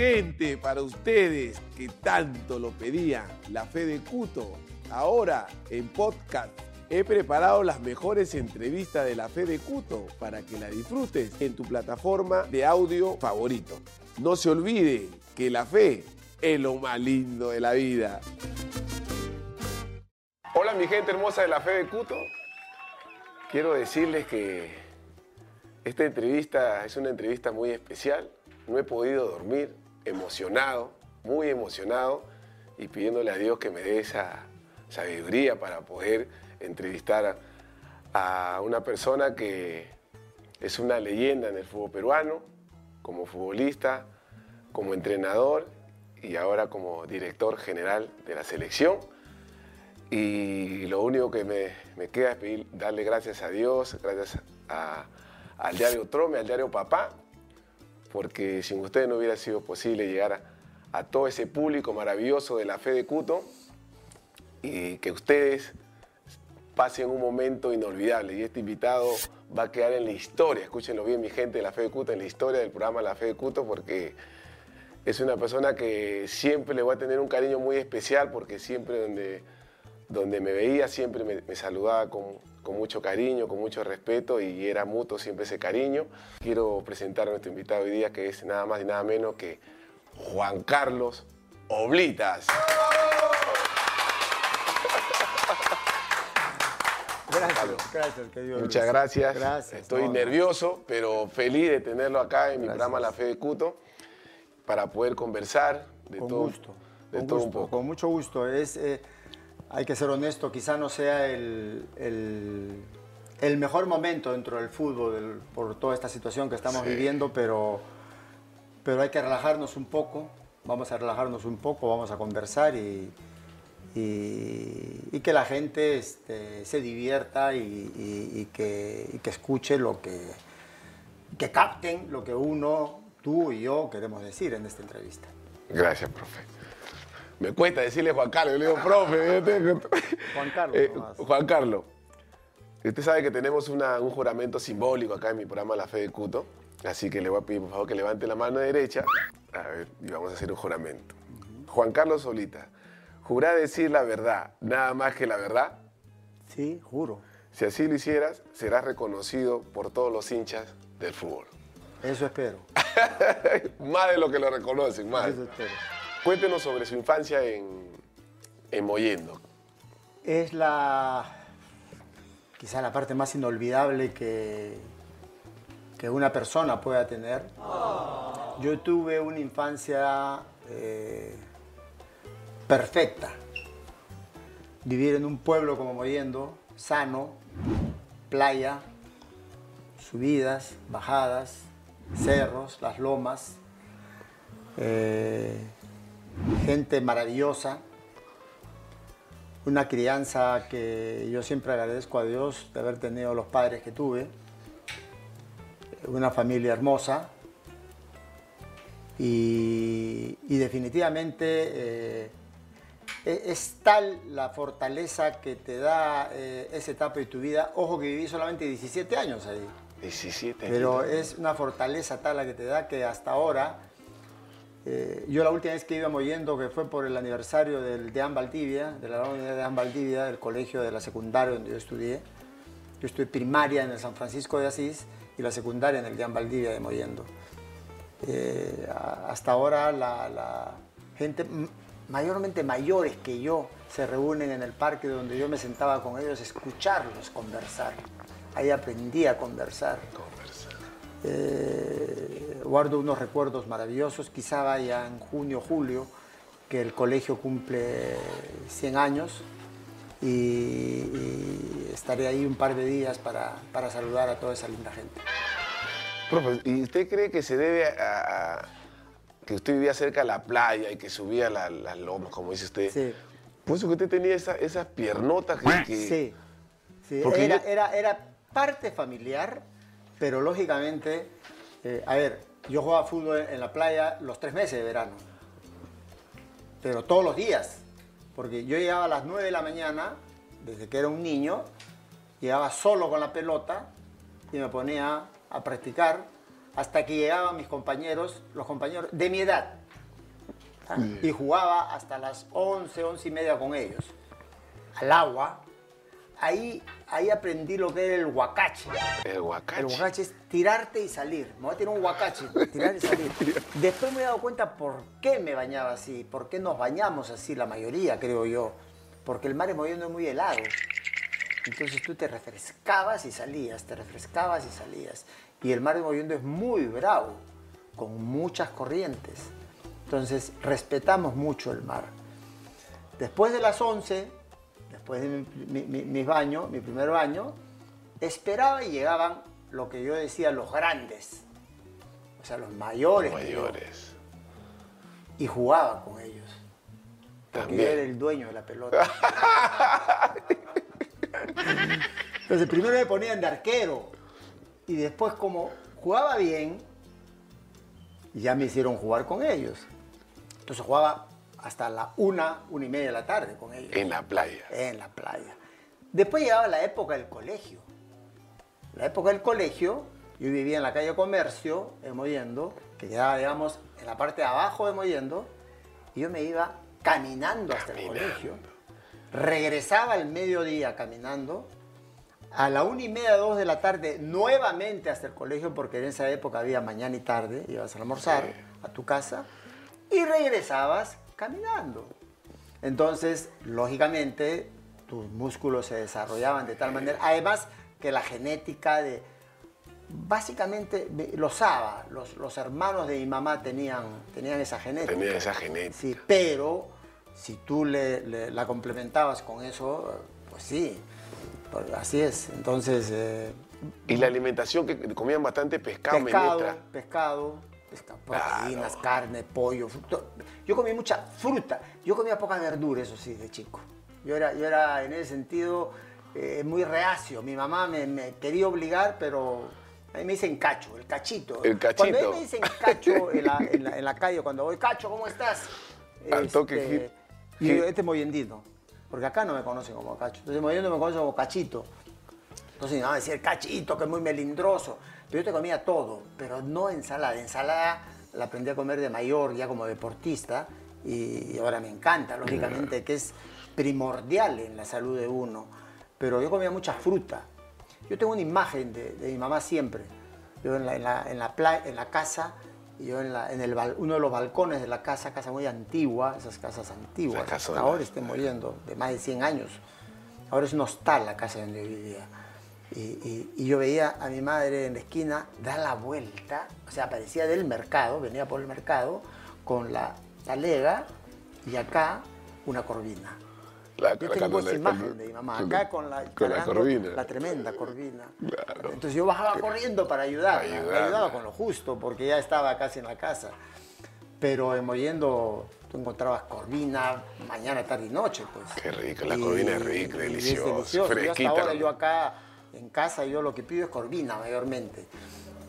gente, para ustedes que tanto lo pedían, la fe de Cuto. Ahora en podcast he preparado las mejores entrevistas de la fe de Cuto para que la disfrutes en tu plataforma de audio favorito. No se olvide que la fe es lo más lindo de la vida. Hola mi gente hermosa de la fe de Cuto. Quiero decirles que esta entrevista es una entrevista muy especial. No he podido dormir, emocionado, muy emocionado y pidiéndole a Dios que me dé esa sabiduría para poder entrevistar a una persona que es una leyenda en el fútbol peruano, como futbolista, como entrenador y ahora como director general de la selección. Y lo único que me, queda es pedir, darle gracias a Dios, gracias al diario Trome, al diario Papá, porque sin ustedes no hubiera sido posible llegar a, todo ese público maravilloso de la fe de Cuto y que ustedes pasen un momento inolvidable. Y este invitado va a quedar en la historia, escúchenlo bien mi gente de la fe de Cuto, en la historia del programa La Fe de Cuto, porque es una persona que siempre le voy a tener un cariño muy especial, porque siempre donde donde me veía siempre me, saludaba con, mucho cariño, con mucho respeto y era mutuo siempre ese cariño. Quiero presentar a nuestro invitado hoy día que es nada más y nada menos que Juan Carlos Oblitas. Gracias, gracias, querido Muchas gracias. Estoy nervioso, pero feliz de tenerlo acá en mi programa La Fe de Cuto para poder conversar de todo, gusto. De todo un poco. Con mucho gusto. Es, eh, hay que ser honesto, quizá no sea el, el, mejor momento dentro del fútbol por toda esta situación que estamos viviendo, pero, pero hay que relajarnos un poco, vamos a relajarnos un poco, vamos a conversar y, y, que la gente este, se divierta y, que, que, escuche lo que, que capten lo que uno, tú y yo queremos decir en esta entrevista. Gracias, profe. Me cuesta decirle Juan Carlos, yo le digo, profe. Juan Carlos. Eh, Juan Carlos. Usted sabe que tenemos un juramento simbólico acá en mi programa La Fe de Cuto. Así que le voy a pedir, por favor, que levante la mano derecha. A ver, y vamos a hacer un juramento. Juan Carlos Solita, ¿jurá decir la verdad, nada más que la verdad? Sí, juro. Si así lo hicieras, serás reconocido por todos los hinchas del fútbol. Eso espero. más de lo que lo reconocen, más. Eso espero. Cuéntenos sobre su infancia en, en Moyendo. Es la, quizá la parte más inolvidable que, que una persona pueda tener. Yo tuve una infancia eh, perfecta. Vivir en un pueblo como Moyendo, sano, playa, subidas, bajadas, cerros, las lomas. Eh, gente maravillosa, una crianza que yo siempre agradezco a Dios de haber tenido los padres que tuve, una familia hermosa y, definitivamente eh, e-, es tal la fortaleza que te da eh, esa etapa de tu vida. Ojo que viví solamente 17 años ahí. 17 Pero es una fortaleza tal la que te da que hasta ahora eh, yo la última vez que íbamos yendo, que fue por el aniversario del Deán Valdivia, de la Unidad de Deán Valdivia, del colegio de la secundaria donde yo estudié. Yo estudié primaria en el San Francisco de Asís y la secundaria en el Deán Valdivia de Moyendo. Eh, hasta ahora la, gente, mayormente mayores que yo, se reúnen en el parque donde yo me sentaba con ellos, escucharlos conversar. Ahí aprendí a conversar. Conversar. Eh, guardo unos recuerdos maravillosos, quizá vaya en junio, julio, que el colegio cumple 100 años y, estaré ahí un par de días para, para, saludar a toda esa linda gente. Profe, ¿y usted cree que se debe a, que usted vivía cerca de la playa y que subía las la lomas, como dice usted? Sí. Por eso que usted tenía esas piernotas que... Sí, sí. Era, era, era parte familiar, pero lógicamente, eh, a ver, yo jugaba fútbol en la playa los tres meses de verano, pero todos los días, porque yo llegaba a las 9 de la mañana, desde que era un niño, llegaba solo con la pelota y me ponía a practicar hasta que llegaban mis compañeros, los compañeros de mi edad, ¿ah? Y jugaba hasta las 11, 11 y media con ellos. Al agua. Ahí, ahí aprendí lo que era el huacache. El huacache. El huacache es tirarte y salir. Me voy a tirar un huacache, tirar y salir. Después me he dado cuenta por qué me bañaba así, por qué nos bañamos así la mayoría, creo yo. Porque el mar es muy helado. Entonces tú te refrescabas y salías, te refrescabas y salías. Y el mar de Mollendo es muy bravo, con muchas corrientes. Entonces respetamos mucho el mar. Después de las 11, después de mi, mi- mis baños, mi primer baño, esperaba y llegaban lo que yo decía los grandes, o sea, los mayores. yo, Mayores. y jugaba con ellos. Porque yo También. era el dueño de la pelota. Entonces primero me ponían de arquero y después como jugaba bien, ya me hicieron jugar con ellos. Entonces jugaba hasta la una, una y media de la tarde con ellos En la playa. en la playa. Después llegaba la época del colegio. La época del colegio, yo vivía en la calle Comercio, en Mollendo, que quedaba, digamos, en la parte de abajo de Mollendo, y yo me iba caminando hasta el Caminando. colegio. Regresaba al mediodía caminando. A la una y media, dos de la tarde, nuevamente hasta el colegio, porque en esa época había mañana y tarde, ibas a almorzar a tu casa, y regresabas caminando. Entonces, lógicamente, tus músculos se desarrollaban de tal manera. Además, que la genética de. Básicamente, me- los Saba, los, los hermanos de mi mamá tenían, tenían esa genética. Tenía esa genética. Sí, pero si tú le, le- la complementabas con eso, pues sí, pues así es. Entonces, eh, Y la alimentación que comían bastante pescado, pescado, menestra. pescado, pesca- proteínas, Claro. carne, pollo, fruto. Yo comía mucha fruta. Yo comía poca verdura, eso sí, de chico. Yo era, yo era en ese sentido eh, muy reacio. Mi mamá me, me quería obligar, pero a mí me dicen cacho, el cachito. El Cuando a mí cachito. me dicen cacho en la, en la- en la calle, cuando voy, cacho, ¿cómo estás? Al toque, Este, hit- y yo, este es moyendino, porque acá no me conocen como cacho. Entonces moyendo me conocen como cachito. Entonces decía el cachito, que es muy melindroso. Pero yo te comía todo, pero no ensalada. Ensalada la aprendí a comer de mayor, ya como deportista, y, ahora me encanta, lógicamente, que es primordial en la salud de uno. Pero yo comía mucha fruta. Yo tengo una imagen de, de mi mamá siempre. Yo en la, en la, en la, en la casa, yo en, la- en el, uno de los balcones de la casa, casa muy antigua, esas casas antiguas, hasta ahora estoy muriendo, de más de 100 años. Ahora es un hostal la casa donde vivía. Y, y- y yo veía a mi madre en la esquina dar la vuelta, o sea, aparecía del mercado, venía por el mercado, con la talega y acá una corvina. La- Yo la- tengo la- esa la- imagen de mi mamá, acá con la, con la corvina. la tremenda corvina. Claro. Entonces yo bajaba corriendo para ayudar, ayudaba con lo justo, porque ya estaba casi en la casa. Pero en Mollendo tú encontrabas corvina mañana, tarde y noche, pues. Qué rico, la corvina es rica, y deliciosa, delicioso. Yo fresquita. hasta ahora yo acá en casa yo lo que pido es corvina mayormente.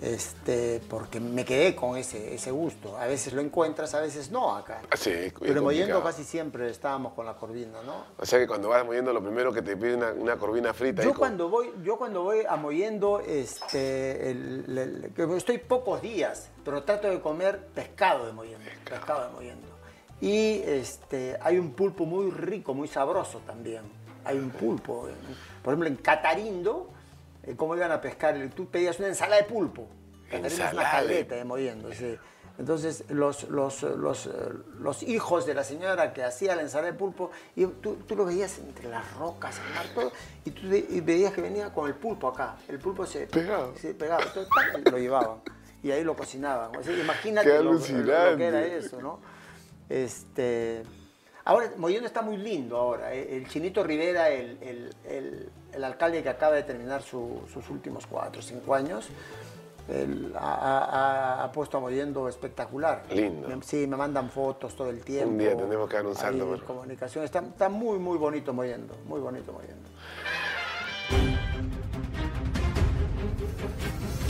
Este, porque me quedé con ese, ese gusto. A veces lo encuentras, a veces no acá. Ah, sí, Pero complicado. casi siempre estábamos con la corvina, ¿no? O sea que cuando vas moviendo lo primero que te pide una, una corvina frita. Yo ahí con- cuando voy, yo cuando voy a Mollendo, este, el- el- que estoy pocos días, pero trato de comer pescado de Mollendo, pescado, de Mollendo. Y este, hay un pulpo muy rico, muy sabroso también. Hay un pulpo, por ejemplo en Catarindo, eh, cómo iban a pescar, tú pedías una ensalada de pulpo. Catarindo es una caleta de Mollendo, sí. Entonces, los, los, los, eh, los hijos de la señora que hacía la ensalada de pulpo, y tú, tú lo veías entre las rocas, el mar, todo, y tú y veías que venía con el pulpo acá. El pulpo se Pegado. se pegaba, entonces, lo llevaban. Y ahí lo cocinaban. O sea, imagínate Qué lo, lo- lo que era eso, ¿no? Este, ahora, Mollendo está muy lindo ahora. eh, El Chinito Rivera, el, el- el- el alcalde que acaba de terminar su- sus últimos cuatro o cinco años, él ha, ha- ha puesto a Mollendo espectacular. Lindo. Me- sí, me mandan fotos todo el tiempo. día tenemos que un pero- comunicación. Está, está muy, muy bonito Mollendo. Muy bonito Mollendo.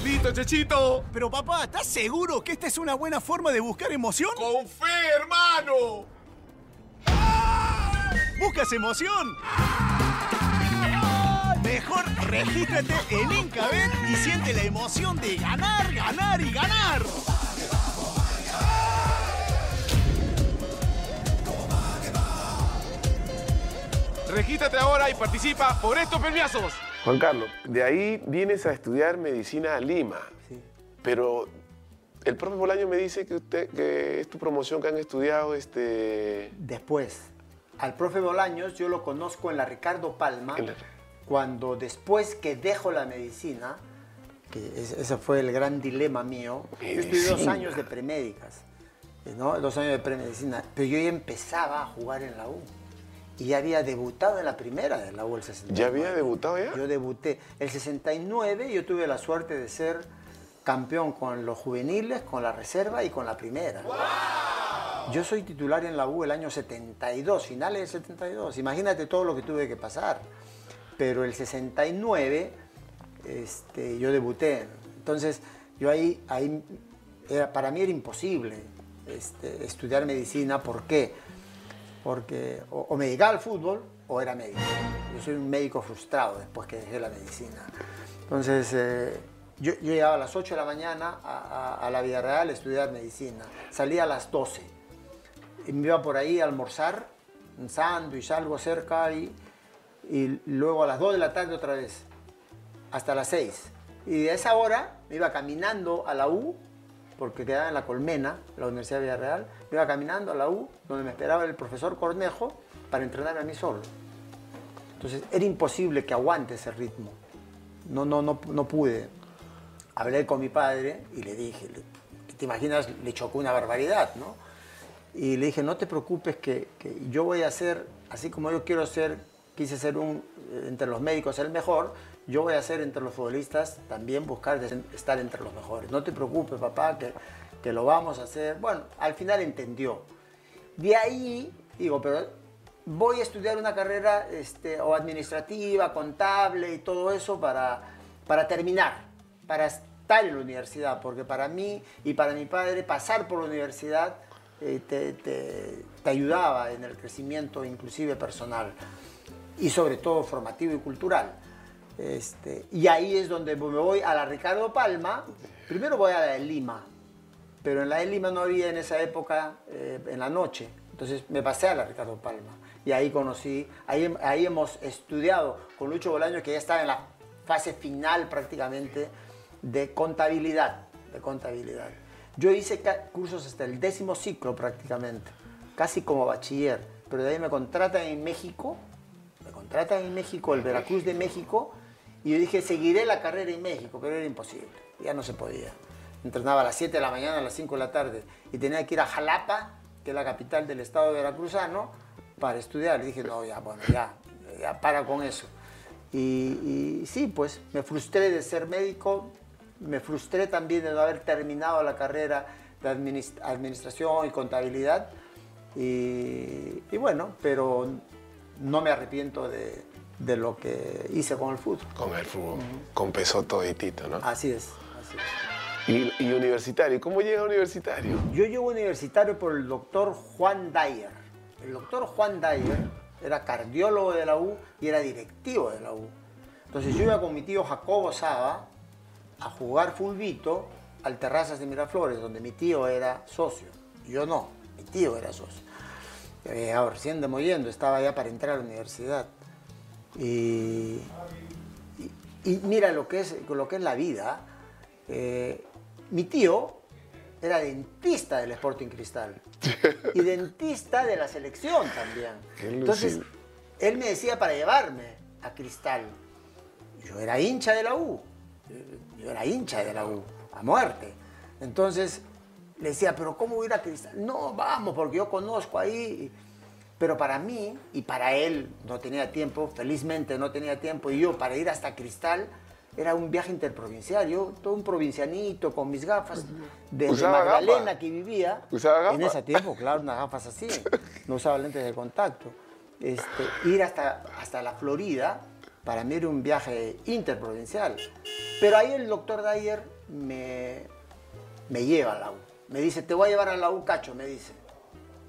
¡Listo, Chechito! Pero papá, ¿estás seguro que esta es una buena forma de buscar emoción? ¡Con fe, hermano! ¡Buscas emoción! Mejor regístrate en Incabet y siente la emoción de ganar, ganar y ganar. Regístrate ahora y participa por estos premiazos. Juan Carlos, de ahí vienes a estudiar medicina a Lima. Sí. Pero el profe Bolaño me dice que usted que es tu promoción que han estudiado este. Después al profe Bolaños yo lo conozco en la Ricardo Palma, cuando después que dejo la medicina, que es- ese fue el gran dilema mío, yo estudié dos años de premédicas, ¿no? dos años de premedicina, pero yo ya empezaba a jugar en la U. Y ya había debutado en la primera de la U el 69. ¿Ya había debutado ya? Yo debuté. El 69 yo tuve la suerte de ser campeón con los juveniles, con la reserva y con la primera. Yo soy titular en la U el año 72, finales del 72. Imagínate todo lo que tuve que pasar. Pero el 69 este, yo debuté. Entonces, yo ahí, era- para mí era imposible este, estudiar medicina. ¿Por qué? Porque o, o me dedicaba al fútbol o era médico. Yo soy un médico frustrado después que dejé la medicina. Entonces, eh, yo, yo llegaba a las 8 de la mañana a, a- a la Villarreal a estudiar medicina. Salía a las 12. Y me iba por ahí a almorzar, un sándwich, algo cerca, y, y luego a las 2 de la tarde otra vez, hasta las 6. Y de esa hora me iba caminando a la U, porque quedaba en la Colmena, la Universidad de Villarreal, me iba caminando a la U, donde me esperaba el profesor Cornejo, para entrenarme a mí solo. Entonces era imposible que aguante ese ritmo. No, no, no, no pude. Hablé con mi padre y le dije, ¿te imaginas? Le chocó una barbaridad, ¿no? Y le dije, no te preocupes que, que yo voy a ser, así como yo quiero ser, quise ser un, eh, entre los médicos el mejor, yo voy a ser entre los futbolistas también buscar estar entre los mejores. No te preocupes, papá, que, que lo vamos a hacer. Bueno, al final entendió. De ahí, digo, pero voy a estudiar una carrera este, o administrativa, contable y todo eso para, para terminar, para estar en la universidad, porque para mí y para mi padre pasar por la universidad eh, te, te- te ayudaba en el crecimiento inclusive personal y sobre todo formativo y cultural. Este, y ahí es donde me voy a la Ricardo Palma, primero voy a la de Lima, pero en la de Lima no había en esa época eh, en la noche. Entonces me pasé a la Ricardo Palma y ahí conocí, ahí, ahí hemos estudiado con Lucho Bolaño que ya estaba en la fase final prácticamente de contabilidad, de contabilidad. Yo hice cursos hasta el décimo ciclo prácticamente, casi como bachiller, pero de ahí me contratan en México, me contratan en México, el Veracruz de México, y yo dije, seguiré la carrera en México, pero era imposible, ya no se podía. Entrenaba a las 7 de la mañana, a las 5 de la tarde, y tenía que ir a Jalapa, que es la capital del estado veracruzano, para estudiar. Y dije, no, ya, bueno, ya, ya para con eso. Y, y sí, pues me frustré de ser médico, me frustré también de no haber terminado la carrera de adminis- administración y contabilidad. Y, y bueno, pero no me arrepiento de, de lo que hice con el fútbol. Con el fútbol. Compensó toditito, ¿no? Así es, así es. Y, y universitario. ¿Cómo llega a universitario? Yo llego universitario por el doctor Juan Dyer. El doctor Juan Dyer era cardiólogo de la U y era directivo de la U. Entonces yo iba con mi tío Jacobo Saba a jugar fulbito al Terrazas de Miraflores, donde mi tío era socio. Yo no, mi tío era socio. Llegado recién demoyendo, estaba ya para entrar a la universidad. Y, y- y mira lo que es, lo que es la vida. Eh, mi tío era dentista del Sporting Cristal y dentista de la selección también. Entonces, él me decía para llevarme a Cristal. Yo era hincha de la U. Yo era hincha de la U, a muerte. Entonces, le decía, pero ¿cómo voy a ir a Cristal? No, vamos, porque yo conozco ahí. Pero para mí y para él no tenía tiempo, felizmente no tenía tiempo, y yo para ir hasta Cristal era un viaje interprovincial, yo todo un provincianito con mis gafas, desde ¿Usaba Magdalena gafas? que vivía, ¿Usaba en ese tiempo, claro, unas gafas así, no usaba lentes de contacto. Este, ir hasta, hasta la Florida, para mí era un viaje interprovincial. Pero ahí el doctor Dyer me, me lleva a la U. Me dice, te voy a llevar a la U, Cacho, me dice.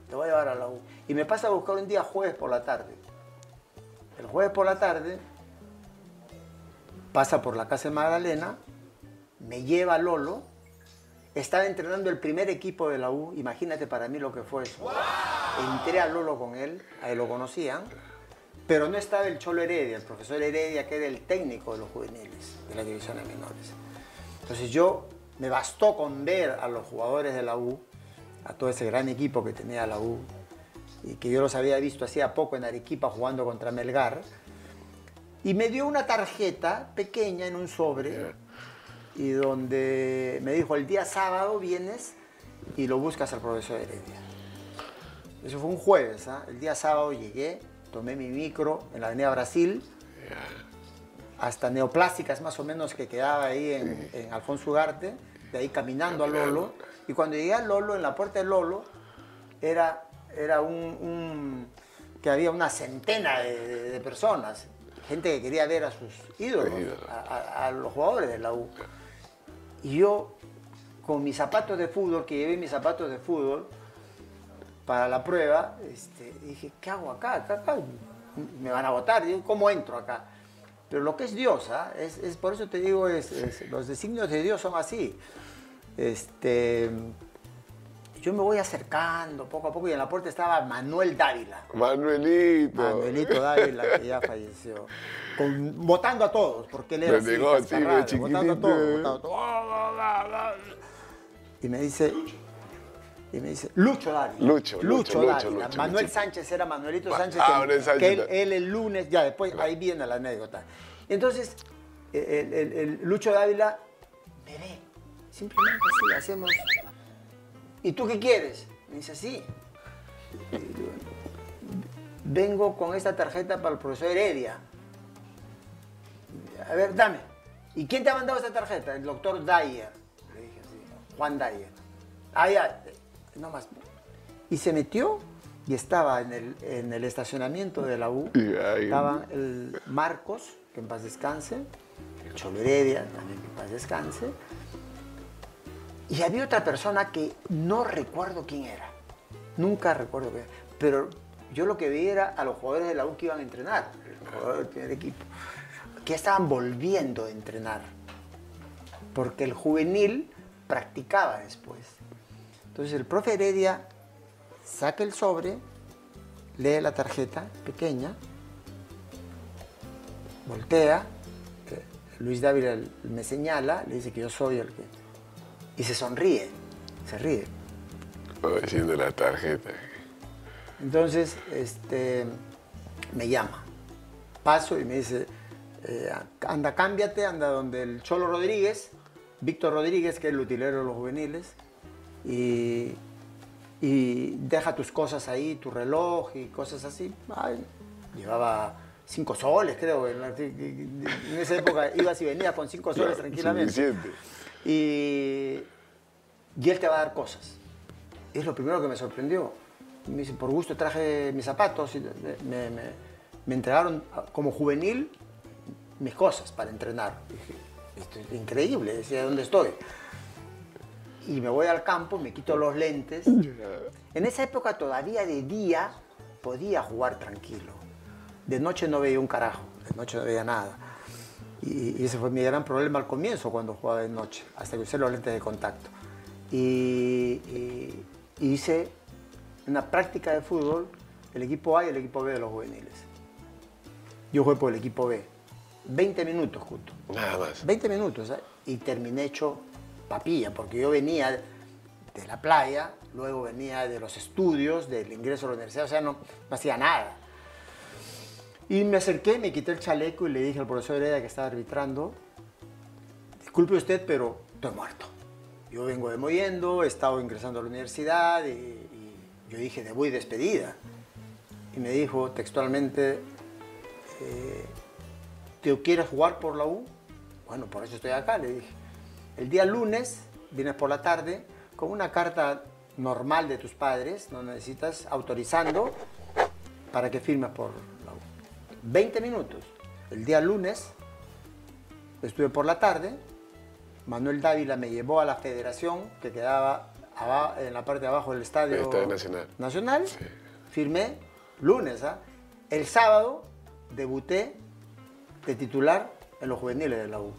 Te voy a llevar a la U. Y me pasa a buscar un día jueves por la tarde. El jueves por la tarde pasa por la casa de Magdalena, me lleva a Lolo, estaba entrenando el primer equipo de la U, imagínate para mí lo que fue eso. Entré a Lolo con él, ahí lo conocían, Pero no estaba el Cholo Heredia, el profesor Heredia, que era el técnico de los juveniles, de las divisiones menores. Entonces yo me bastó con ver a los jugadores de la U, a todo ese gran equipo que tenía la U, y que yo los había visto hacía poco en Arequipa jugando contra Melgar, y me dio una tarjeta pequeña en un sobre, y donde me dijo, el día sábado vienes y lo buscas al profesor Heredia. Eso fue un jueves, ¿ah? el día sábado llegué, tomé mi micro en la Avenida Brasil, hasta Neoplásticas más o menos que quedaba ahí en, en Alfonso Ugarte, de ahí caminando a Lolo. Y cuando llegué a Lolo, en la puerta de Lolo, era, era un, un- que había una centena de, de- de personas, gente que quería ver a sus ídolos, a, a- a los jugadores de la U. Y yo, con mis zapatos de fútbol, que llevé mis zapatos de fútbol para la prueba, este, dije, ¿qué hago acá? Acá, acá me van a votar, Digo, ¿cómo entro acá? Pero lo que es Dios, ¿ah? es, es- por eso te digo, es, es- los designios de Dios son así. Este, yo me voy acercando poco a poco y en la puerta estaba Manuel Dávila. Manuelito. Manuelito Dávila, que ya falleció. Con- votando a todos, porque él era así, votando a todos, votando a todos. Y me dice, y me dice, Lucho Dávila. Lucho, Lucho, Lucho, Dávila. Lucho, Manuel. Sánchez era Manuelito Ma- Sánchez, ah, que, Sánchez. que él, él el lunes, ya después, ahí viene la anécdota. Entonces, el, el- el Lucho Dávila me ve, simplemente así, hacemos. ¿Y tú qué quieres? Me dice, sí. Vengo con esta tarjeta para el profesor Heredia. A ver, dame. ¿Y quién te ha mandado esta tarjeta? El doctor Dyer. Le dije así, Juan Dyer. Ah, ya, no más. Y se metió y estaba en el, en el estacionamiento de la U. Ahí- Estaban el Marcos, que en paz descanse, el Cholo Heredia, también que en paz descanse. Y había otra persona que no recuerdo quién era. Nunca recuerdo quién era. Pero yo lo que vi era a los jugadores de la U que iban a entrenar, los jugadores del primer equipo, que estaban volviendo a entrenar. Porque el juvenil practicaba después. Entonces el profe Heredia saca el sobre, lee la tarjeta pequeña, voltea, Luis Dávila me señala, le dice que yo soy el que... Y se sonríe, se ríe. Estaba diciendo la tarjeta. Entonces, este, me llama. Paso y me dice, eh, anda, cámbiate, anda donde el Cholo Rodríguez, Víctor Rodríguez, que es el utilero de los juveniles, y, y deja tus cosas ahí, tu reloj y cosas así. Ay, llevaba cinco soles, creo. En, la- en esa época ibas y venías con cinco soles Claro, tranquilamente. suficiente. Y, y él te va a dar cosas. Es lo primero que me sorprendió. Me dice, por gusto traje mis zapatos y me, me- me- entregaron como juvenil mis cosas para entrenar. Dije, esto es increíble, decía, ¿dónde estoy? Y me voy al campo, me quito los lentes. En esa época todavía de día podía jugar tranquilo. De noche no veía un carajo, de noche no veía nada. Y, y ese fue mi gran problema al comienzo cuando jugaba de noche, hasta que usé los lentes de contacto. Y, y- y hice una práctica de fútbol, el equipo A y el equipo B de los juveniles. Yo jugué por el equipo B. 20 minutos, justo. Nada más. 20 minutos, ¿eh? Y terminé hecho papilla, porque yo venía de la playa, luego venía de los estudios, del ingreso a la universidad, o sea, no, hacía nada. Y me acerqué, me quité el chaleco y le dije al profesor Heredia que estaba arbitrando, disculpe usted, pero estoy muerto. Yo vengo de Moyendo, he estado ingresando a la universidad y, y yo dije, de voy despedida. Y me dijo textualmente, eh, ¿te quieres jugar por la U? Bueno, por eso estoy acá, le dije. El día lunes vienes por la tarde con una carta normal de tus padres, no necesitas autorizando para que firmes por la U. 20 minutos. El día lunes estuve por la tarde, Manuel Dávila me llevó a la federación que quedaba aba- en la parte de abajo del estadio, El Estadio Nacional. Nacional. Firmé lunes. ¿ah? El sábado debuté de titular en los juveniles de la U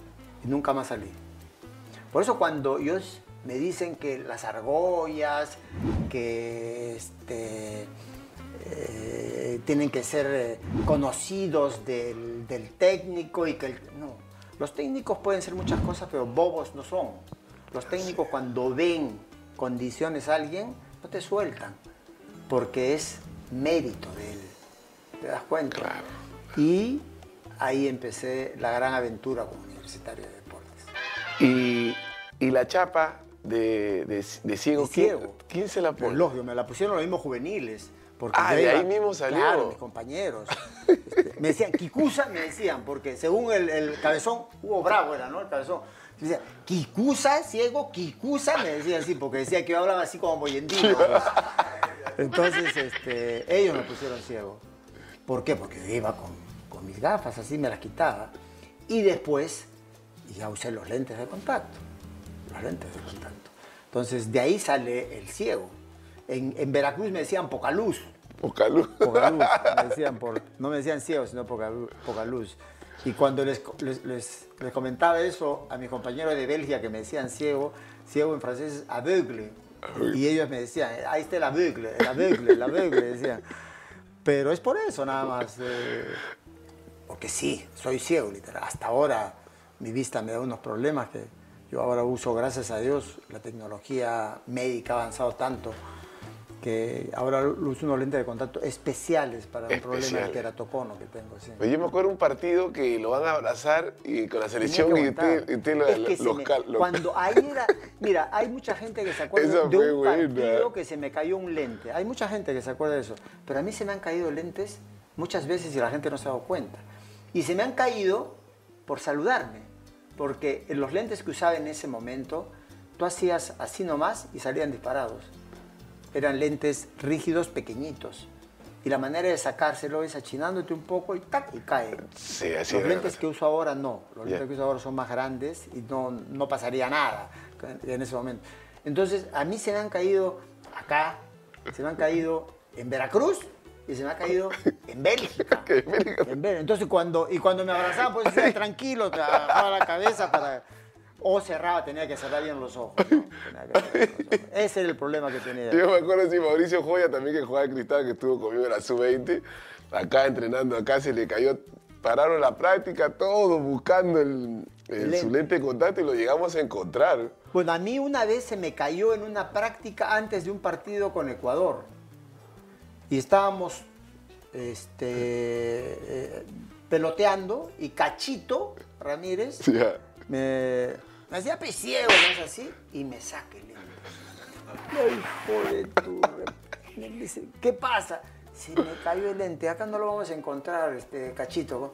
y nunca más salí. Por eso cuando ellos me dicen que las argollas, que este, eh, tienen que ser eh, conocidos del, del técnico y que el- no. Los técnicos pueden ser muchas cosas, pero bobos no son. Los técnicos cuando ven condiciones a alguien, no te sueltan, porque es mérito de él. ¿Te das cuenta? Claro. Y ahí empecé la gran aventura como universitario de deportes. Y, y la chapa de, de, de ciego, ¿quién, ciego. quién se la Pero pone? lógico, me la pusieron los mismos juveniles. Porque Ah, de ahí mismo salió. Claro, mis compañeros. Este, me decían, Kikusa, me decían, porque según el, el cabezón, Hugo Bravo era, ¿no? El cabezón. Me decían, Kikusa, ciego, Kikusa, me decían así, porque decía que yo hablaba así como boyendino. Entonces, este, ellos me pusieron ciego. ¿Por qué? Porque yo iba con, con mis gafas, así me las quitaba. Y después ya usé los lentes de contacto. Los lentes de contacto. Entonces, de ahí sale el ciego. En, en Veracruz me decían poca luz. Poca luz. Poca luz. Me decían por, no me decían ciego, sino poca, poca luz. Y cuando les, les, les- les comentaba eso a mis compañeros de Bélgica que me decían ciego, ciego en francés es aveugle. Y ellos me decían, ahí está el aveugle, el aveugle, el aveugle, decían. Pero es por eso nada más. eh, porque sí, soy ciego, literal. Hasta ahora mi vista me da unos problemas que yo ahora uso, gracias a Dios, la tecnología médica ha avanzado tanto que ahora uso unos lentes de contacto especiales para un problema Especiales. de queratocono que tengo. sí. Pues yo me acuerdo un partido que lo van a abrazar y con la selección y usted, usted lo, Es que se los me- cal- los- Cuando ahí era, mira, hay mucha gente que se acuerda de un buena. partido que se me cayó un lente. Hay mucha gente que se acuerda de eso, pero a mí se me han caído lentes muchas veces y la gente no se ha dado cuenta. Y se me han caído por saludarme, porque en los lentes que usaba en ese momento, tú hacías así nomás y salían disparados. Eran lentes rígidos, pequeñitos. Y la manera de sacárselo es achinándote un poco y tac, y cae. Sí, así Los lentes que uso ahora no. Los Ya. lentes que uso ahora son más grandes y no, no pasaría nada en ese momento. Entonces, a mí se me han caído acá, se me han caído en Veracruz y se me ha caído en Bélgica. Que en Bélgica. En Bélgica. Entonces, cuando, y cuando me abrazaban, pues decía, tranquilo, te bajaba la cabeza para... O cerraba, tenía que cerrar bien los ojos. Ese era el problema que tenía. Yo me acuerdo sí, Mauricio Joya también que jugaba en Cristal, que estuvo conmigo en la sub-20, acá entrenando, acá se le cayó, pararon la práctica, todos buscando el, el- Lente. su lente de contacto y lo llegamos a encontrar. Bueno, a mí una vez se me cayó en una práctica antes de un partido con Ecuador. Y estábamos este, eh, peloteando y Cachito Ramírez me, me hacía ciego, ¿no es así? Y me saca el lente. Ay, hijo de tu... re- Me dice, ¿qué pasa? Se me cayó el lente, acá no lo vamos a encontrar, este, Cachito.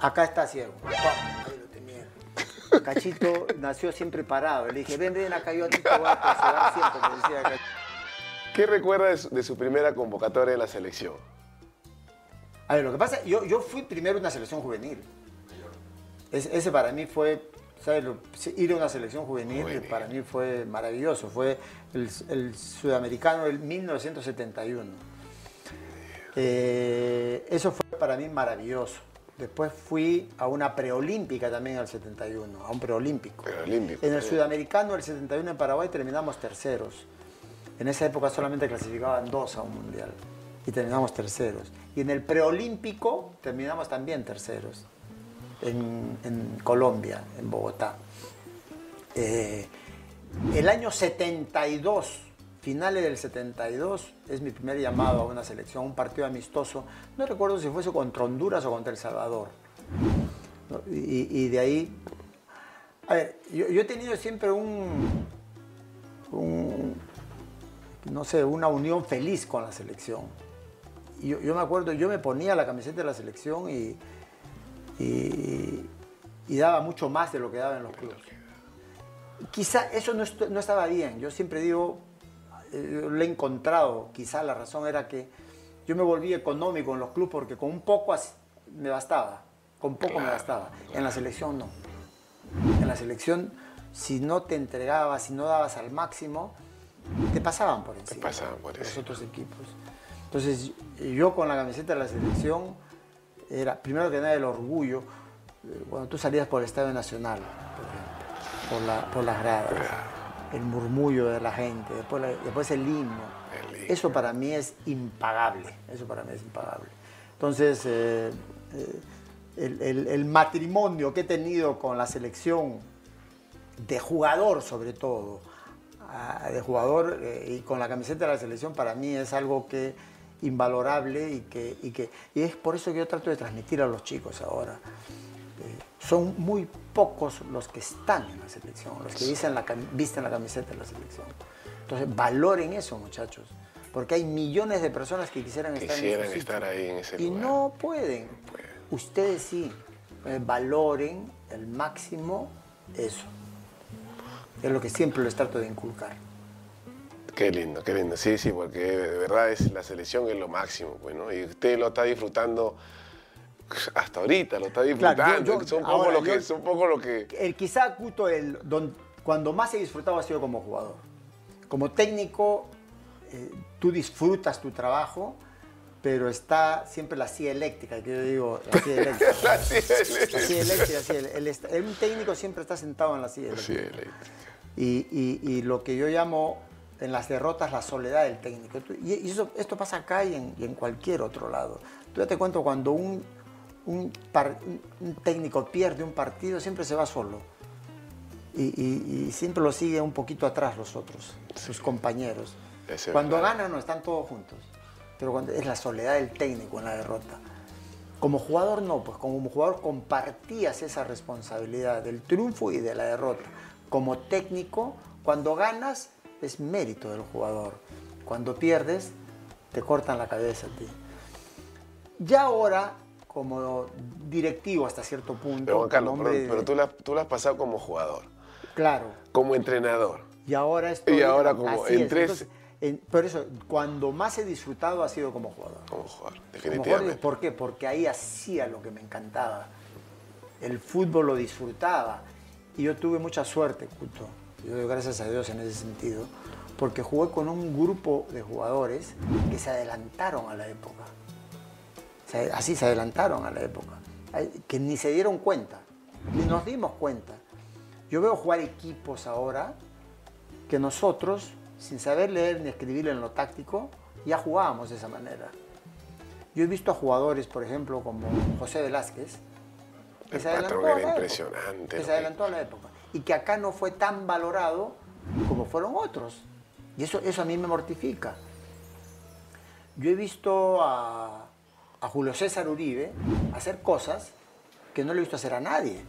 Acá está ciego. Ahí lo tenía. Cachito nació siempre parado. Le dije, ven, ven acá, yo a ti te voy a siempre, me decía Cachito. ¿Qué recuerda de su, de su primera convocatoria en la selección? A ver, lo que pasa, yo, yo fui primero una selección juvenil. Es- ese para mí fue, ¿sabes? Lo- ir a una selección juvenil, Juvenil. para mí fue maravilloso. Fue el, el sudamericano del 1971. Eh, eso fue para mí maravilloso. Después fui a una preolímpica también al 71, a un preolímpico. Preolímpico, En el sudamericano del 71 en Paraguay terminamos terceros. En esa época solamente clasificaban dos a un mundial y terminamos terceros. Y en el preolímpico terminamos también terceros en, Colombia, en Bogotá. Eh, el año 72, finales del 72, es mi primer llamado a una selección, un partido amistoso. No recuerdo si fuese contra Honduras o contra El Salvador. y de ahí... A ver, yo, yo he tenido siempre un, un, no sé, una unión feliz con la selección. Y yo, yo me acuerdo, yo me ponía la camiseta de la selección y, y, y daba mucho más de lo que daba en los clubes. Quizá eso no, no estaba bien. Yo siempre digo, eh, lo he encontrado, quizá la razón era que yo me volví económico en los clubes porque con un poco me bastaba, con poco me bastaba. En la selección no. En la selección, si no te entregabas, si no dabas al máximo, te pasaban por encima. pasaban por los encima. otros equipos. Entonces, yo con la camiseta de la selección, era primero que nada el orgullo, eh, cuando tú salías por el Estadio Nacional, por ejemplo, por, la, por las gradas. el murmullo de la gente, después, después el himno. Eso para mí es impagable, eso para mí es impagable. Entonces, eh, eh, el, matrimonio que he tenido con la selección, de jugador sobre todo, de jugador eh, y con la camiseta de la selección, para mí es algo que invalorable y que, y que y es por eso que yo trato de transmitir a los chicos ahora. son muy pocos los que están en la selección, los que visten la, visten la camiseta de la selección. Entonces, valoren eso, muchachos porque hay millones de personas que quisieran, estar, en estar ahí en ese y lugar. Y no pueden. Ustedes sí, eh, valoren el máximo eso. Es lo que siempre les trato de inculcar. Qué lindo, qué lindo. Sí, sí, porque de verdad es, la selección es lo máximo, pues, Y usted lo está disfrutando hasta ahorita, lo está disfrutando. son, poco lo que, son poco lo que... El quizá, Cuto, el, cuando más he disfrutado ha sido como jugador. Como técnico eh, tú disfrutas tu trabajo, pero está siempre la silla eléctrica, que yo digo, la silla eléctrica. la silla eléctrica. el, un técnico siempre está sentado en la silla eléctrica. Y, lo que yo llamo en las derrotas la soledad del técnico. Y, eso, esto pasa acá y en, cualquier otro lado. Tú ya te cuento, cuando un, un, técnico pierde un partido, siempre se va solo. Y, siempre lo sigue un poquito atrás los otros, sus compañeros cuando ganan no están todos juntos, pero cuando es la soledad del técnico en la derrota. Como jugador no, pues como jugador compartías esa responsabilidad del triunfo y de la derrota. Como técnico, cuando ganas es mérito del jugador. Cuando pierdes, te cortan la cabeza a ti. Ya ahora, como directivo hasta cierto punto... Pero, tú, la, tú la has pasado como jugador. Claro. Como entrenador. Y ahora estoy... Y ahora como en tres por eso, cuando más he disfrutado ha sido como jugador. Como jugador, definitivamente. ¿Por qué? Porque ahí hacía lo que me encantaba. El fútbol lo disfrutaba. Y yo tuve mucha suerte, Cuto. Yo doy gracias a Dios en ese sentido. Porque jugué con un grupo de jugadores que se adelantaron a la época. así se adelantaron a la época. Que ni se dieron cuenta. Ni nos dimos cuenta. Yo veo jugar equipos ahora que nosotros sin saber leer ni escribir en lo táctico, ya jugábamos de esa manera. Yo he visto a jugadores, por ejemplo, como José Velázquez, que se adelantó a la impresionante. que se adelantó a la época. Y que acá no fue tan valorado como fueron otros. Y eso, eso a mí me mortifica. Yo he visto a, a Julio César Uribe hacer cosas que no le he visto hacer a nadie.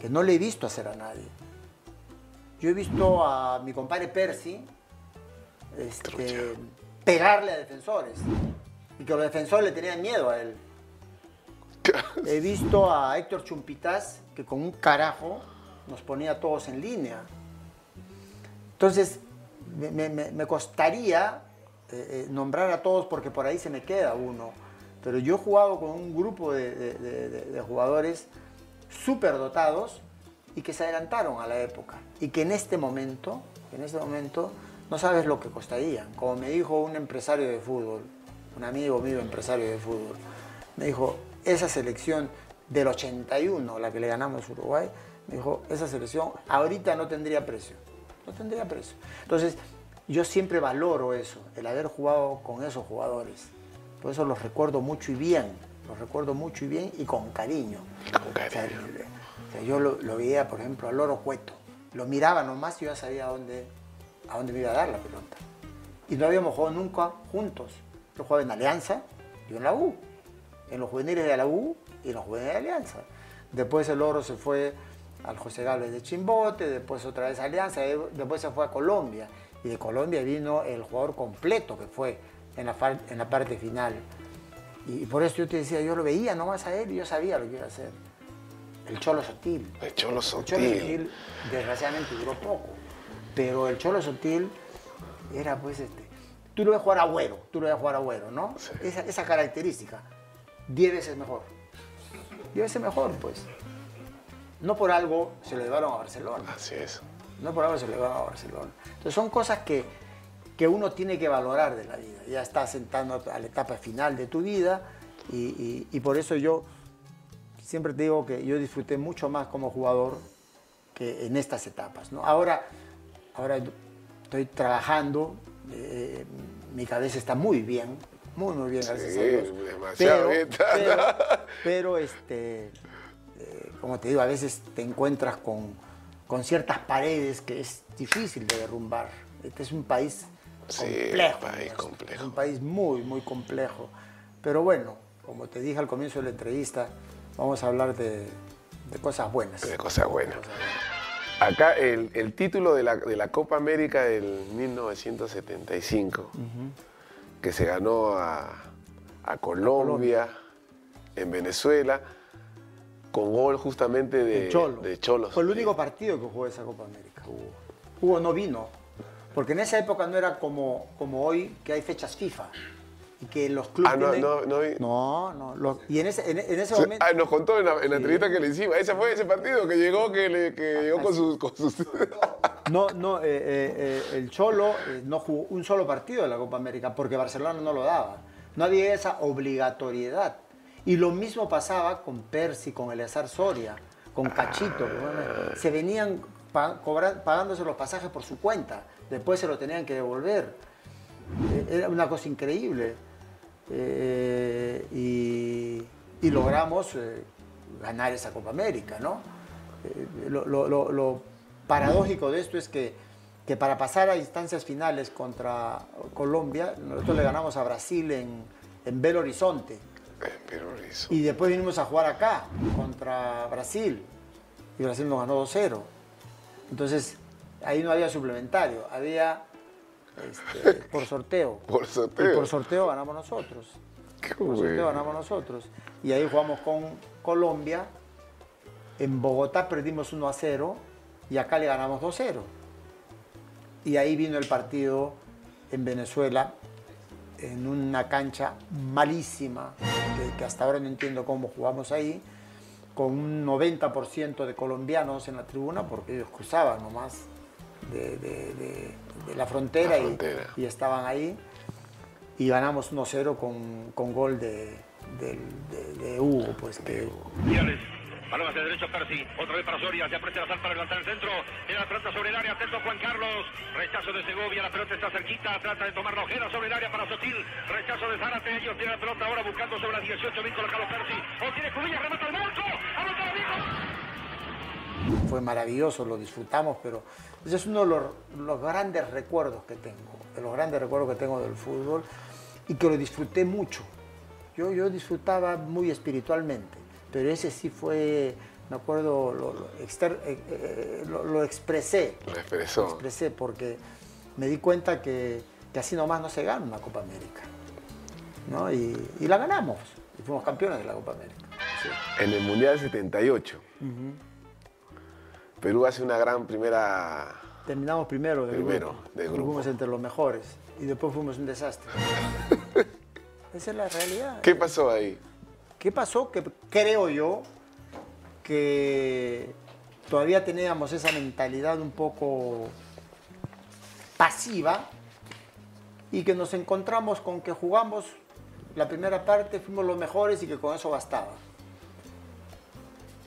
Que no le he visto hacer a nadie. Yo he visto a mi compadre Percy este, pegarle a defensores y que los defensores le tenían miedo a él. He visto a Héctor Chumpitas que con un carajo nos ponía a todos en línea. Entonces, me, costaría eh, eh, nombrar a todos porque por ahí se me queda uno. Pero yo he jugado con un grupo de, de jugadores súper dotados y que se adelantaron a la época y que en este momento, en este momento no sabes lo que costarían. Como me dijo un empresario de fútbol, un amigo mío empresario de fútbol, me dijo, esa selección del 81, la que le ganamos a Uruguay, me dijo, esa selección ahorita no tendría precio, no tendría precio. Entonces, yo siempre valoro eso, el haber jugado con esos jugadores. Por eso los recuerdo mucho y bien, los recuerdo mucho y bien y con cariño. Con cariño yo lo, veía, por ejemplo, al Loro Cueto. Lo miraba nomás y yo ya sabía a dónde, a dónde me iba a dar la pelota. Y no habíamos jugado nunca juntos. Yo jugaba en Alianza y en la U. En los juveniles de la U y los juveniles de Alianza. Después el Loro se fue al José Gálvez de Chimbote, después otra vez a Alianza, después se fue a Colombia. Y de Colombia vino el jugador completo que fue en la, parte final. Y por eso yo te decía, yo lo veía nomás a él y yo sabía lo que iba a hacer. El Cholo Sotil. El Cholo Sotil. El Cholo Sotil, desgraciadamente, duró poco. Pero el Cholo Sotil era, pues, este. Tú lo ves jugar a Agüero, tú lo ves jugar a Agüero, ¿no? Esa, esa, característica. Diez veces mejor. Diez veces mejor, pues. No por algo se lo llevaron a Barcelona. Así es. No por algo se lo llevaron a Barcelona. Entonces, son cosas que, que uno tiene que valorar de la vida. Ya estás sentando a la etapa final de tu vida y, y por eso yo siempre te digo que yo disfruté mucho más como jugador que en estas etapas. ¿no? Ahora, ahora estoy trabajando, eh, mi cabeza está muy bien, muy, muy bien, gracias Sí, a Dios. bien. pero, pero, este, eh, como te digo, a veces te encuentras con, con ciertas paredes que es difícil de derrumbar. Este es un país Sí, complejo. un país complejo. Es un país muy, muy complejo. Pero bueno, como te dije al comienzo de la entrevista, vamos a hablar de, de cosas buenas. De cosas buenas. De cosas buenas. Acá el, el título de la, de la Copa América del 1975, que se ganó a, a Colombia, en Venezuela, con gol justamente de, Cholo. de Cholos. Fue el único partido que jugó esa Copa América. Hugo. Hugo no vino. Porque en esa época no era como, como hoy, que hay fechas FIFA. Y que los clubes. Ah, no, tienen- no, no vi- No, no, los- y en ese, en, en ese Se- momento. ah, nos contó en la, en la entrevista que le hicimos. Ese fue ese partido que llegó, que, le- que llegó con sus, con sus- No, no, eh, eh, eh, el Cholo eh, no jugó un solo partido de la Copa América porque Barcelona no lo daba. No había esa obligatoriedad. Y lo mismo pasaba con Percy, con Eleazar Soria, con Cachito. que, bueno, se venían pa- pagándose los pasajes por su cuenta. Después se lo tenían que devolver. Era una cosa increíble. Eh, y, y logramos eh, ganar esa Copa América, ¿no? Eh, lo, lo- lo- lo paradójico de esto es que, que para pasar a instancias finales contra Colombia, nosotros le ganamos a Brasil en, en Belo Horizonte. Pero eso. Y después vinimos a jugar acá contra Brasil. Y Brasil nos ganó 2-0. Entonces, ahí no había suplementario, había este, por sorteo. Por sorteo. Y por sorteo ganamos nosotros. Qué Por sorteo ganamos nosotros. Y ahí jugamos con Colombia. En Bogotá perdimos 1 a 0 y acá le ganamos 2 0. Y ahí vino el partido en Venezuela en una cancha malísima, que, que hasta ahora no entiendo cómo jugamos ahí, con un 90% de colombianos en la tribuna, porque ellos cruzaban nomás de, de- de- de la frontera, La y- frontera. Y, estaban ahí. Y ganamos 1-0 con, con gol de, del- de- de Hugo, pues que Viales. Balón hacia derecho Percy. Otra vez para Soria. Se aprecia la sal para levantar el centro. Tiene la pelota sobre el área. Atento Juan Carlos. Rechazo de Segovia. La pelota está cerquita. Trata de tomar la ojera sobre el área para Sotil. Rechazo de Zárate. Ellos tienen la pelota ahora buscando sobre la 18. Bien colocado Percy. O tiene Cubilla. Remata el bolso. Anota la Vigo. Fue maravilloso, lo disfrutamos, pero ese es uno de los, los grandes recuerdos que tengo, de los grandes recuerdos que tengo del fútbol y que lo disfruté mucho. Yo, yo disfrutaba muy espiritualmente, pero ese sí fue, me acuerdo, lo, lo exter- eh, eh, lo- lo expresé. Lo expresó. Lo expresé porque me di cuenta que, que así nomás no se gana una Copa América. ¿no? Y, y la ganamos, y fuimos campeones de la Copa América. sí. En el Mundial 78, Perú hace una gran primera. Terminamos primero del Primero grupo. del grupo. Fuimos entre los mejores. Y después fuimos un desastre. Esa es la realidad. ¿Qué pasó ahí? ¿Qué pasó? Que creo yo que todavía teníamos esa mentalidad un poco pasiva y que nos encontramos con que jugamos la primera parte, fuimos los mejores y que con eso bastaba.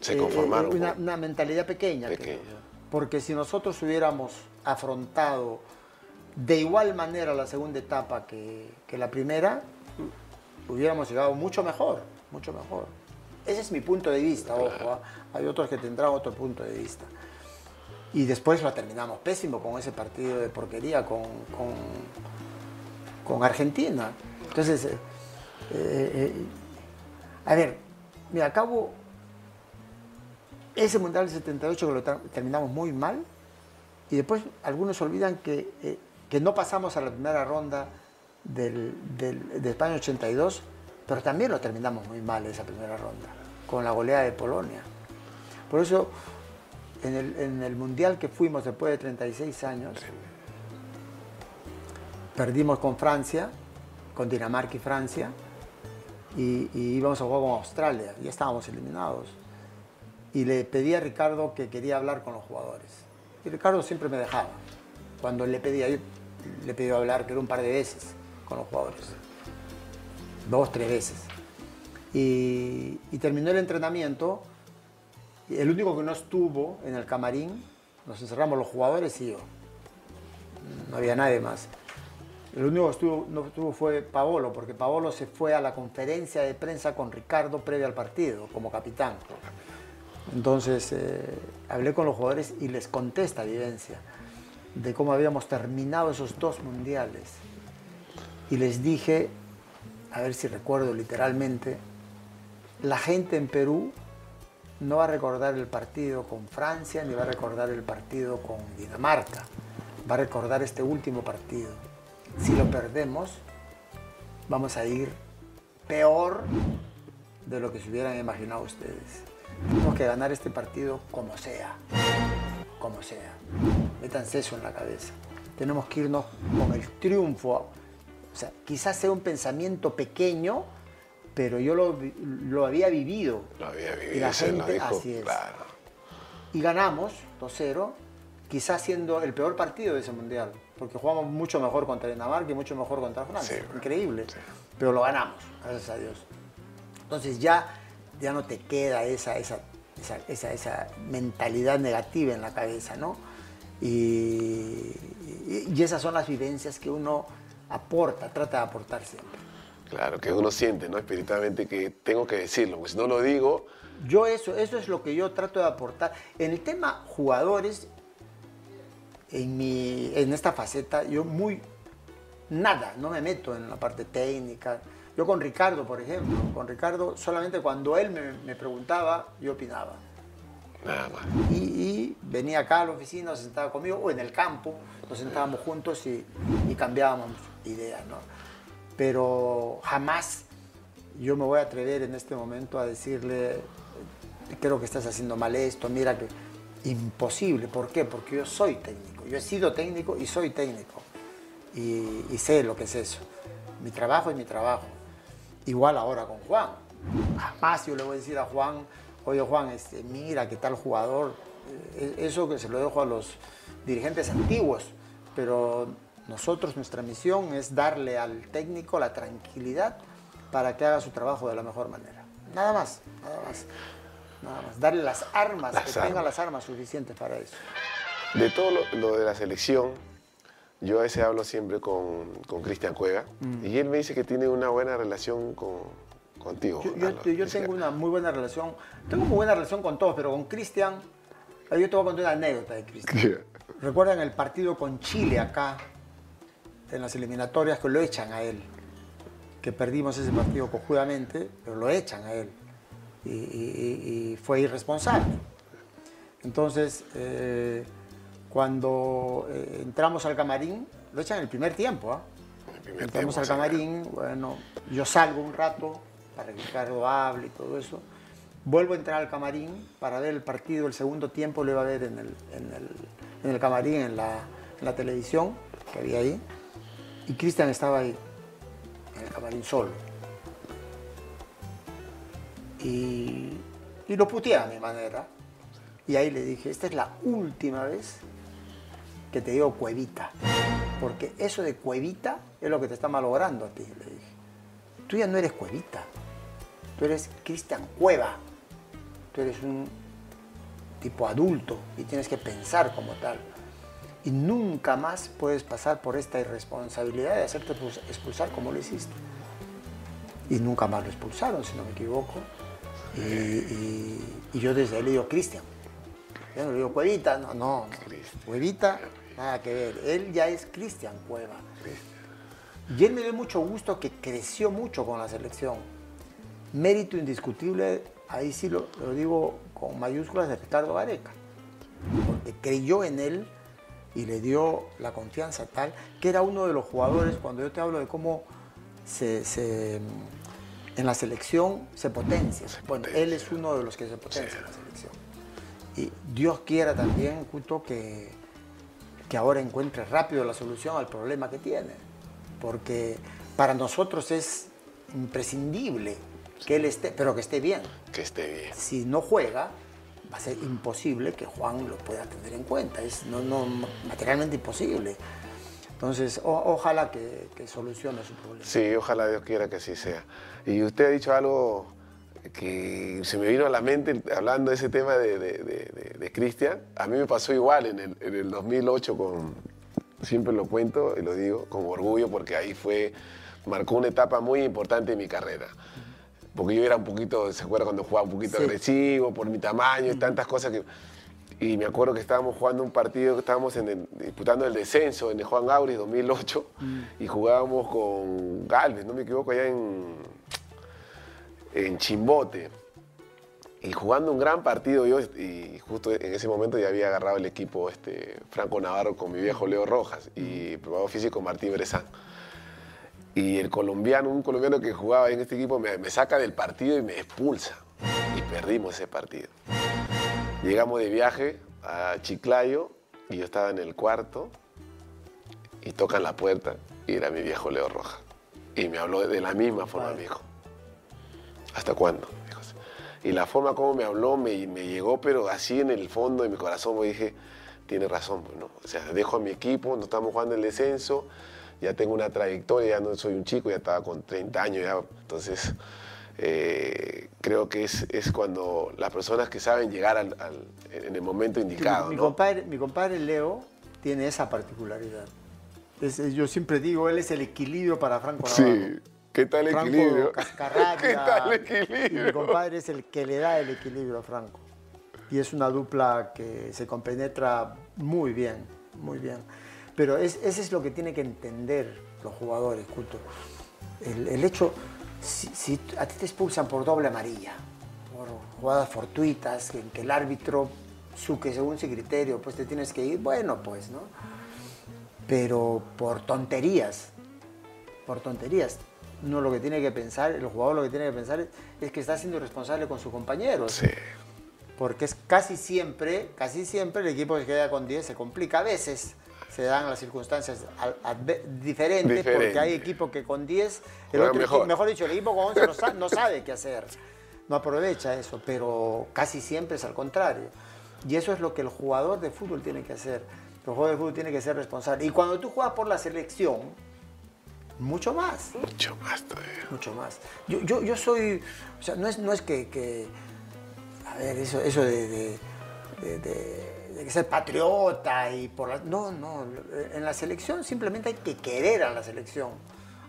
Se Eh, conformaron. eh, una, mentalidad pequeña. Pequeña. creo yo. Porque si nosotros hubiéramos afrontado de igual manera la segunda etapa que, que la primera, hubiéramos llegado mucho mejor, mucho mejor. Ese es mi punto de vista, ojo. ¿ah? Hay otros que tendrán otro punto de vista. Y después lo terminamos pésimo con ese partido de porquería con, con, con Argentina. Entonces, eh, a ver, mira, acabo ese Mundial del 78 que lo ter- terminamos muy mal y después algunos olvidan que, eh, que no pasamos a la primera ronda del, del- de España 82, pero también lo terminamos muy mal esa primera ronda, con la goleada de Polonia. Por eso, en el, en el Mundial que fuimos después de 36 años, perdimos con Francia, con Dinamarca y Francia, y, y íbamos a jugar con Australia, ya estábamos eliminados y le pedí a Ricardo que quería hablar con los jugadores. Y Ricardo siempre me dejaba. Cuando le pedía, le pedí hablar, que era un par de veces, con los jugadores. Dos, tres veces. Y, terminó el entrenamiento. el único que no estuvo en el camarín, nos encerramos los jugadores y yo. no había nadie más. El único que no estuvo fue Paolo, porque Paolo se fue a la conferencia de prensa con Ricardo previo al partido, como capitán. Entonces eh, hablé con los jugadores y les conté esta vivencia de cómo habíamos terminado esos dos mundiales. Y les dije, a ver si recuerdo literalmente, la gente en Perú no va a recordar el partido con Francia ni va a recordar el partido con Dinamarca, va a recordar este último partido. Si lo perdemos, vamos a ir peor de lo que se hubieran imaginado ustedes. Tenemos que ganar este partido como sea, como sea. Métanse eso en la cabeza. Tenemos que irnos con el triunfo. O sea, quizás sea un pensamiento pequeño, pero yo lo, lo había vivido. Lo había vivido, Y la lo gente, dijo, así es. claro. Y ganamos 2-0, quizás siendo el peor partido de ese mundial, porque jugamos mucho mejor contra Dinamarca y mucho mejor contra Francia. Sí, Increíble. Pero lo ganamos, gracias a Dios. Entonces ya, ya no te queda esa, esa, esa, esa- mentalidad negativa en la cabeza, ¿no? Y, y- y esas son las vivencias que uno aporta, trata de aportar siempre. Claro, que uno siente, ¿no? Espiritualmente que tengo que decirlo, porque si no lo digo, Yo eso, eso es lo que yo trato de aportar. En el tema jugadores, en, mi, en esta faceta, yo muy nada, no me meto en la parte técnica. Yo con Ricardo, por ejemplo, con Ricardo solamente cuando él me, me preguntaba, yo opinaba. nada más. Y, y venía acá a la oficina, se sentaba conmigo, o en el campo, nos sentábamos juntos y, y cambiábamos ideas, ¿no? Pero jamás yo me voy a atrever en este momento a decirle, creo que estás haciendo mal esto, mira que... Imposible, ¿por qué? Porque yo soy técnico, yo he sido técnico y soy técnico. Y, y sé lo que es eso. Mi trabajo es mi trabajo. Igual ahora con Juan. Jamás yo le voy a decir a Juan, oye Juan, este, mira qué tal jugador. Eh, Eso que se lo dejo a los dirigentes antiguos. Pero nosotros, nuestra misión es darle al técnico la tranquilidad para que haga su trabajo de la mejor manera. Nada más, nada más. Nada más. Darle las armas, Las que tenga las armas suficientes para eso. De todo lo, lo de la selección, yo a veces hablo siempre con, con Cristian Cueva Mm. y él me dice que tiene una buena relación con, contigo. Yo, tengo una muy buena relación, tengo muy buena relación con todos, pero con Cristian, eh, yo te voy a contar una anécdota de Cristian. ¿Recuerdan el partido con Chile acá, en las eliminatorias, que lo echan a él? Que perdimos ese partido conjuntamente, pero lo echan a él. Y, y- y- y fue irresponsable. Entonces, eh, cuando eh, entramos al camarín, lo echan en el primer tiempo. El primer Entramos tiempo, al camarín, bueno, yo salgo un rato para que Ricardo hable y todo eso. Vuelvo a entrar al camarín para ver el partido, el segundo tiempo lo iba a ver en el, en el, en el camarín, en la, en la televisión que había ahí. Y Cristian estaba ahí, en el camarín solo. Y, y lo puteé a mi manera. Y ahí le dije, esta es la última vez que te digo cuevita. Porque eso de cuevita es lo que te está malogrando a ti, le dije. Tú ya no eres cuevita. Tú eres Cristian Cueva. Tú eres un tipo adulto y tienes que pensar como tal. Y nunca más puedes pasar por esta irresponsabilidad de hacerte expulsar como lo hiciste. Y nunca más lo expulsaron, si no me equivoco. Y, y- y yo desde ahí le digo, Cristian. Yo no le digo Cuevita, no, no. no. Nada que ver. Él ya es Cristian Cueva. Y él me dio mucho gusto que creció mucho con la selección. Mérito indiscutible, ahí sí lo, lo digo con mayúsculas de Ricardo Gareca. Porque creyó en él y le dio la confianza tal que era uno de los jugadores, cuando yo te hablo de cómo se, se- en la selección se potencia. bueno, él es uno de los que se potencia en la selección. Y Dios quiera también, Cuto, que, que ahora encuentre rápido la solución al problema que tiene. Porque para nosotros es imprescindible que él esté, pero que esté bien. Que esté bien. Si no juega, va a ser imposible que Juan lo pueda tener en cuenta. Es no, no, materialmente imposible. Entonces, o- ojalá que, que solucione su problema. Sí, ojalá Dios quiera que así sea. Y usted ha dicho algo que se me vino a la mente hablando de ese tema de, de- de- de- Cristian. A mí me pasó igual en el, en el 2008 con, siempre lo cuento y lo digo con orgullo porque ahí fue, marcó una etapa muy importante en mi carrera. Porque yo era un poquito, ¿se acuerda cuando jugaba un poquito Sí. agresivo por mi tamaño y tantas cosas que... Y me acuerdo que estábamos jugando un partido, que estábamos en el- disputando el descenso en el Juan Auris 2008 y jugábamos con Galvez, no me equivoco, allá en, en Chimbote. Y jugando un gran partido yo, y justo en ese momento ya había agarrado el equipo este, Franco Navarro con mi viejo Leo Rojas y probado físico Martín Brezán. Y el colombiano, un colombiano que jugaba en este equipo, me, me saca del partido y me expulsa. Y perdimos ese partido. Llegamos de viaje a Chiclayo y yo estaba en el cuarto y tocan la puerta y era mi viejo Leo Rojas. Y me habló de la misma forma, me dijo. ¿Hasta cuándo? Y la forma como me habló me, me llegó, pero así en el fondo de mi corazón me dije, tiene razón, pues, ¿no? O sea, dejo a mi equipo, no estamos jugando el descenso, ya tengo una trayectoria, ya no soy un chico, ya estaba con 30 años, ya, entonces eh, creo que es, es cuando las personas que saben llegar al- al- en el momento indicado, mi, ¿no? compadre, mi compadre Leo tiene esa particularidad. Es- yo siempre digo, él es el equilibrio para Franco Navarro. Sí, ¿qué tal el Franco equilibrio? Cascarrabia. ¿Qué tal el y Mi equilibrio? compadre es el que le da el equilibrio a Franco. Y es una dupla que se compenetra muy bien, muy bien. Pero es, ese es lo que tienen que entender los jugadores, culto. El, el hecho, si, si a ti te expulsan por doble amarilla, por jugadas fortuitas, en que el árbitro suque según su criterio, pues te tienes que ir, bueno, pues, ¿no? Pero por tonterías, por tonterías. No lo que tiene que pensar, el jugador lo que tiene que pensar es, que está siendo irresponsable con sus compañeros. Sí, Porque es casi siempre, casi siempre el equipo que queda con 10 se complica. A veces se dan las circunstancias diferentes Diferente. porque hay equipos que con 10, el otro mejor. equipo- mejor dicho, el equipo con 11 no, no sabe qué hacer. No aprovecha eso, pero casi siempre es al contrario. Y eso es lo que el jugador de fútbol tiene que hacer. El jugador de fútbol tiene que ser responsable. Y cuando tú juegas por la selección, mucho más mucho más todavía. mucho más. Yo, yo, yo soy, o sea, no es, no es que, que- a ver, eso, eso de, de, de- ser patriota y por la, no, no, en la selección simplemente hay que querer a la selección.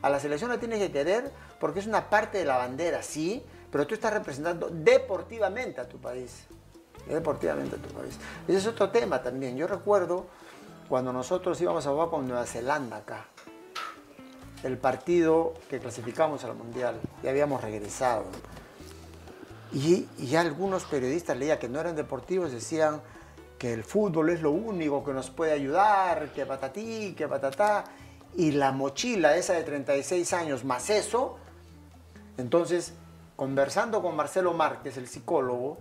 A la selección la tienes que querer porque es una parte de la bandera, sí, pero tú estás representando deportivamente a tu país. Deportivamente a tu país. Ese es otro tema también. Yo recuerdo cuando nosotros íbamos a jugar con Nueva Zelanda acá el partido que clasificamos al Mundial. Ya habíamos regresado. Y, y algunos periodistas leía que no eran deportivos, decían que el fútbol es lo único que nos puede ayudar, que patatí, que patatá. Y la mochila esa de 36 años más eso. Entonces, conversando con Marcelo Márquez, el psicólogo,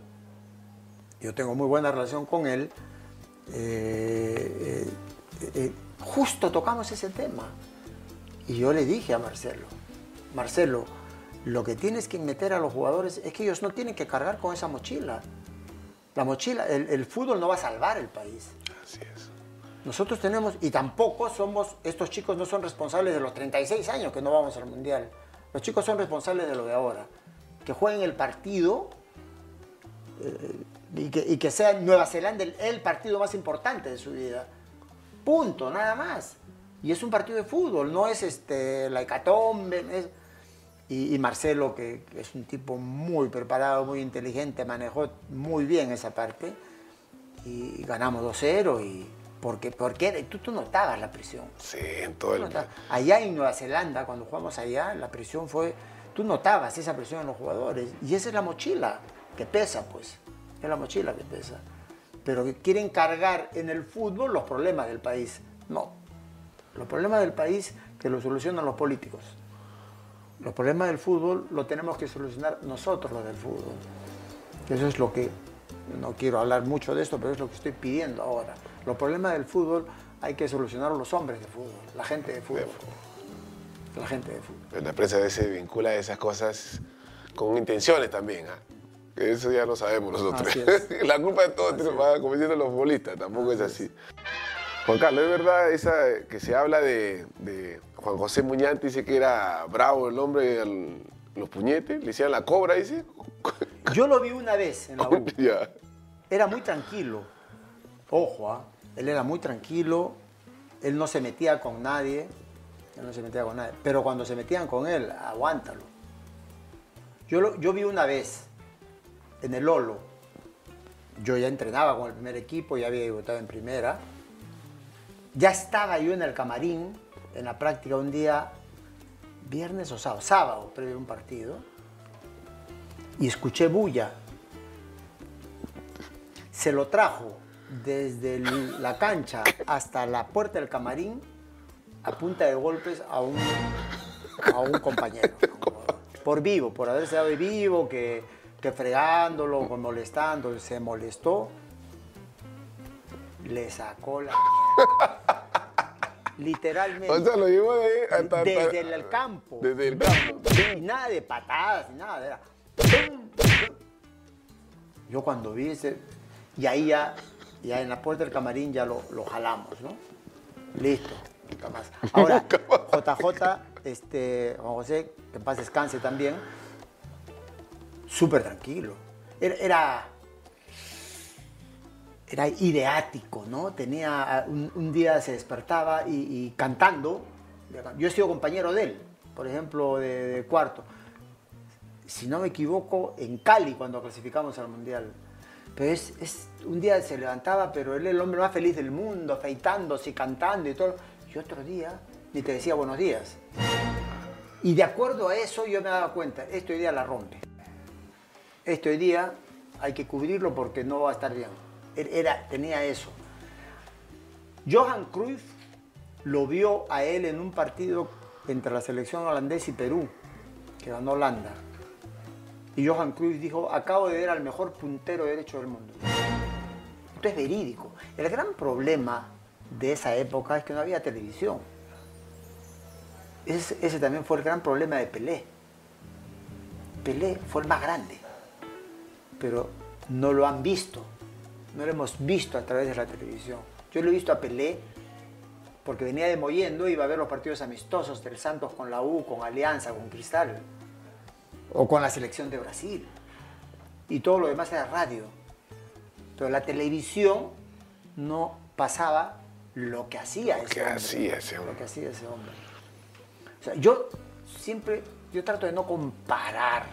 yo tengo muy buena relación con él, eh, eh, eh, justo tocamos ese tema. Y yo le dije a Marcelo, Marcelo, lo que tienes que meter a los jugadores es que ellos no tienen que cargar con esa mochila. La mochila, el, el fútbol no va a salvar el país. Así es. Nosotros tenemos, y tampoco somos, estos chicos no son responsables de los 36 años que no vamos al Mundial. Los chicos son responsables de lo de ahora. Que jueguen el partido eh, y, que, y que sea Nueva Zelanda el, el partido más importante de su vida. Punto, nada más. Y es un partido de fútbol, no es este, la hecatombe. es- Y, y Marcelo, que, que es un tipo muy preparado, muy inteligente, manejó muy bien esa parte. Y ganamos 2-0. Y porque, porque tú, tú notabas la presión. Sí, en todo el... Allá en Nueva Zelanda, cuando jugamos allá, la presión fue. Tú notabas esa presión en los jugadores. Y esa es la mochila que pesa, pues. Es la mochila que pesa. Pero que quieren cargar en el fútbol los problemas del país. No. Los problemas del país que los solucionan los políticos. Los problemas del fútbol lo tenemos que solucionar nosotros los del fútbol. Eso es lo que, no quiero hablar mucho de esto, pero es lo que estoy pidiendo ahora. Los problemas del fútbol hay que solucionar los hombres de fútbol, la gente de fútbol. La gente de fútbol. Pero la prensa a veces vincula esas cosas con intenciones también. Que Eso ya lo sabemos nosotros. La culpa de todo va como dicen los futbolistas, tampoco es así. Juan Carlos, ¿es verdad esa que se habla de, de Juan José Muñante? Dice que era bravo el hombre, al- los puñetes, le decían la cobra, dice. Yo lo vi una vez en la U. Era muy tranquilo. Ojo, ¿ah? él era muy tranquilo. Él no se metía con nadie, él no se metía con nadie, pero cuando se metían con él, aguántalo. Yo, lo- yo vi una vez en el Lolo, yo ya entrenaba con el primer equipo, ya había debutado en primera, ya estaba yo en el camarín, en la práctica un día, viernes o sábado, sábado, previo a un partido, y escuché bulla. Se lo trajo desde la cancha hasta la puerta del camarín a punta de golpes a un, compañero. Por vivo, por haberse dado vivo, que, fregándolo, molestando, se molestó. Le sacó la mierda. Literalmente. O sea, lo llevó de, hasta, hasta- Desde el campo. Desde el campo. Y nada de patadas, ni nada. Era. Yo cuando vi ese. Y ahí ya, ya en la puerta del camarín ya lo, lo jalamos, ¿no? Listo. nunca más. Ahora, JJ, este, Juan José, que en paz descanse también, súper tranquilo. Era, era, era ideático, ¿no? Tenía, un, día se despertaba y, cantando. Yo he sido compañero de él, por ejemplo, de, cuarto. Si no me equivoco, en Cali, cuando clasificamos al Mundial. Pero es, un día se levantaba, pero él es el hombre más feliz del mundo, afeitándose cantando y todo. Y otro día ni te decía buenos días. Y de acuerdo a eso yo me daba cuenta, este hoy día la rompe. Este hoy día hay que cubrirlo porque no va a estar bien. Era, tenía eso. Johan Cruyff lo vio a él en un partido entre la selección holandesa y Perú, que ganó Holanda. Y Johan Cruyff dijo, acabo de ver al mejor puntero derecho del mundo. Esto es verídico. El gran problema de esa época es que no había televisión. Ese, ese también fue el gran problema de Pelé. Pelé fue el más grande, pero no lo han visto. No lo hemos visto a través de la televisión. Yo lo he visto a Pelé porque venía de Mollendo, iba a ver los partidos amistosos del Santos con la U, con Alianza, con Cristal, o con la selección de Brasil. Y todo lo demás era radio. Pero la televisión no pasaba lo que hacía ese que hombre. hacía ese hombre. Lo que hacía ese hombre. O sea, yo siempre, yo trato de no comparar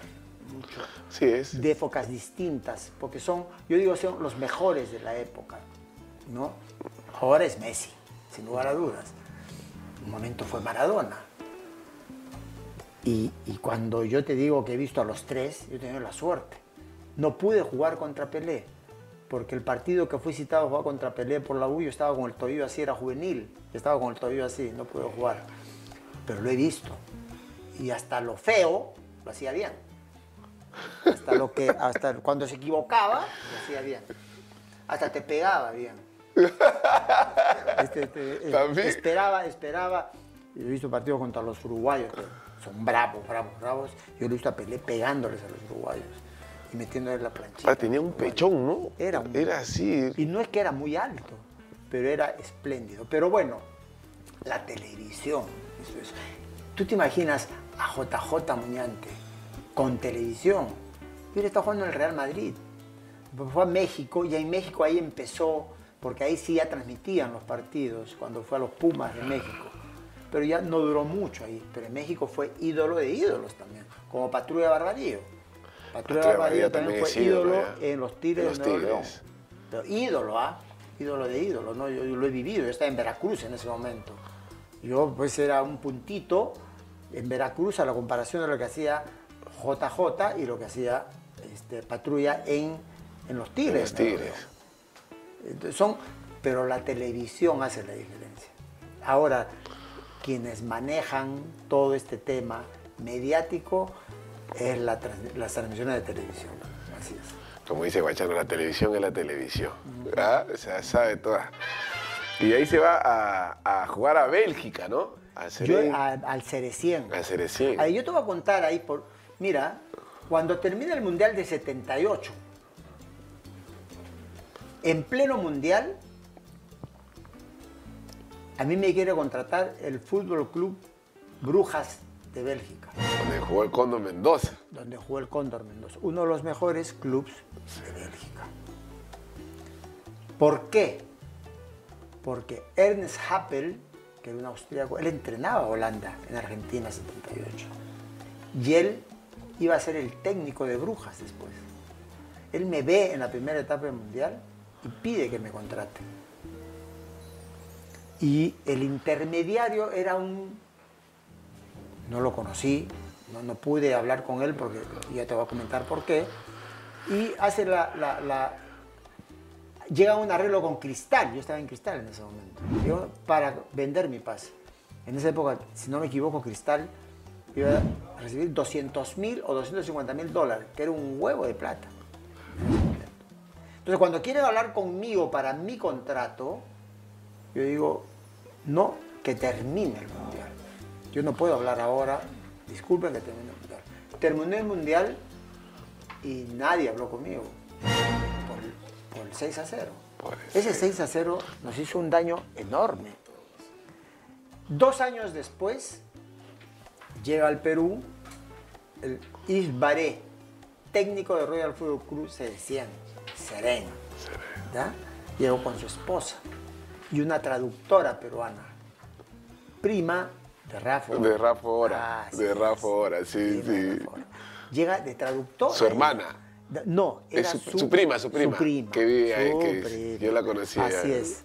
mucho Sí, es. de épocas distintas, porque son, yo digo, son los mejores de la época, ¿no? Ahora es Messi, sin lugar a dudas. Un momento fue Maradona. Y, y cuando yo te digo que he visto a los tres, yo he tenido la suerte. No pude jugar contra Pelé, porque el partido que fui citado a jugar contra Pelé por la U, yo estaba con el tobillo así, era juvenil, yo estaba con el tobillo así, no pude jugar. Pero lo he visto. Y hasta lo feo lo hacía bien hasta lo que hasta cuando se equivocaba lo hacía bien hasta te pegaba bien Este, te- eh, También. esperaba esperaba yo he visto partidos contra los uruguayos que son bravos bravos bravos yo he visto a Pelé pegándoles a los uruguayos y metiéndoles la planchita Ah, tenía un pechón, ¿no? Era un- Era así. y no es que era muy alto, pero era espléndido. Pero bueno, la televisión. eso es. ¿Tú te imaginas a JJ Muñante con televisión? Yo está jugando en el Real Madrid. Fue a México y en México ahí empezó, porque ahí sí ya transmitían los partidos, cuando fue a los Pumas de México. Pero ya no duró mucho ahí. Pero en México fue ídolo de ídolos también, como Patrulla Barbarillo. Patrulla Patrulla Barbarillo también fue ídolo, en los Tigres En los de Nuevo León. Tigres. Pero ídolo, ¿ah? Ídolo de ídolo, ¿no? Yo, yo lo he vivido, yo estaba en Veracruz en ese momento. Yo pues era un puntito en Veracruz a la comparación de lo que hacía JJ y lo que hacía este, Patrulla en, en los Tigres. Los Tigres. Entonces, son, pero la televisión hace la diferencia. Ahora, quienes manejan todo este tema mediático es la las transmisiones de televisión. Así es. Como dice Guachano, la televisión es la televisión. ¿Ah? O sea, sabe todas. Y ahí se va a, a jugar a Bélgica, ¿no? A Yo Seren- a- al Cerecien. a Cerecien. Ahí yo te voy a contar ahí por. Mira, cuando termina el Mundial de 78, en pleno Mundial, a mí me quiere contratar el Fútbol Club Brujas de Bélgica, Donde jugó el Cóndor Mendoza. donde jugó el Cóndor Mendoza, uno de los mejores clubes de Bélgica. ¿Por qué? porque Ernest Happel, que era un austríaco, él entrenaba a Holanda en Argentina 78. Y él iba a ser el técnico de Brujas después. Él me ve en la primera etapa del Mundial y pide que me contrate. Y el intermediario era un... No lo conocí, no, no pude hablar con él porque ya te voy a comentar por qué. Y hace la, la- la- Llega un arreglo con Cristal, yo estaba en Cristal en ese momento, yo, para vender mi pase. En esa época, si no me equivoco, Cristal iba a recibir 200 mil o 250 mil dólares, que era un huevo de plata. Entonces, cuando quieren hablar conmigo para mi contrato, yo digo, no, que termine el mundial. Yo no puedo hablar ahora, disculpen que termine el mundial. Terminé el mundial y nadie habló conmigo por, por el 6 a 0. Por el Ese 6 a 0 nos hizo un daño enorme. Dos años después, llega al Perú el Isbaré, técnico de Royal Fútbol Club, se decían sereno. Llegó con su esposa y una traductora peruana, prima de Rafa. De Rafa Ora, Así de. Rafa Ora, sí, Prima sí. Llega de traductora. Su hermana. No, era su- su prima, su prima, que vive ahí, su que prima. yo la conocía. Así es.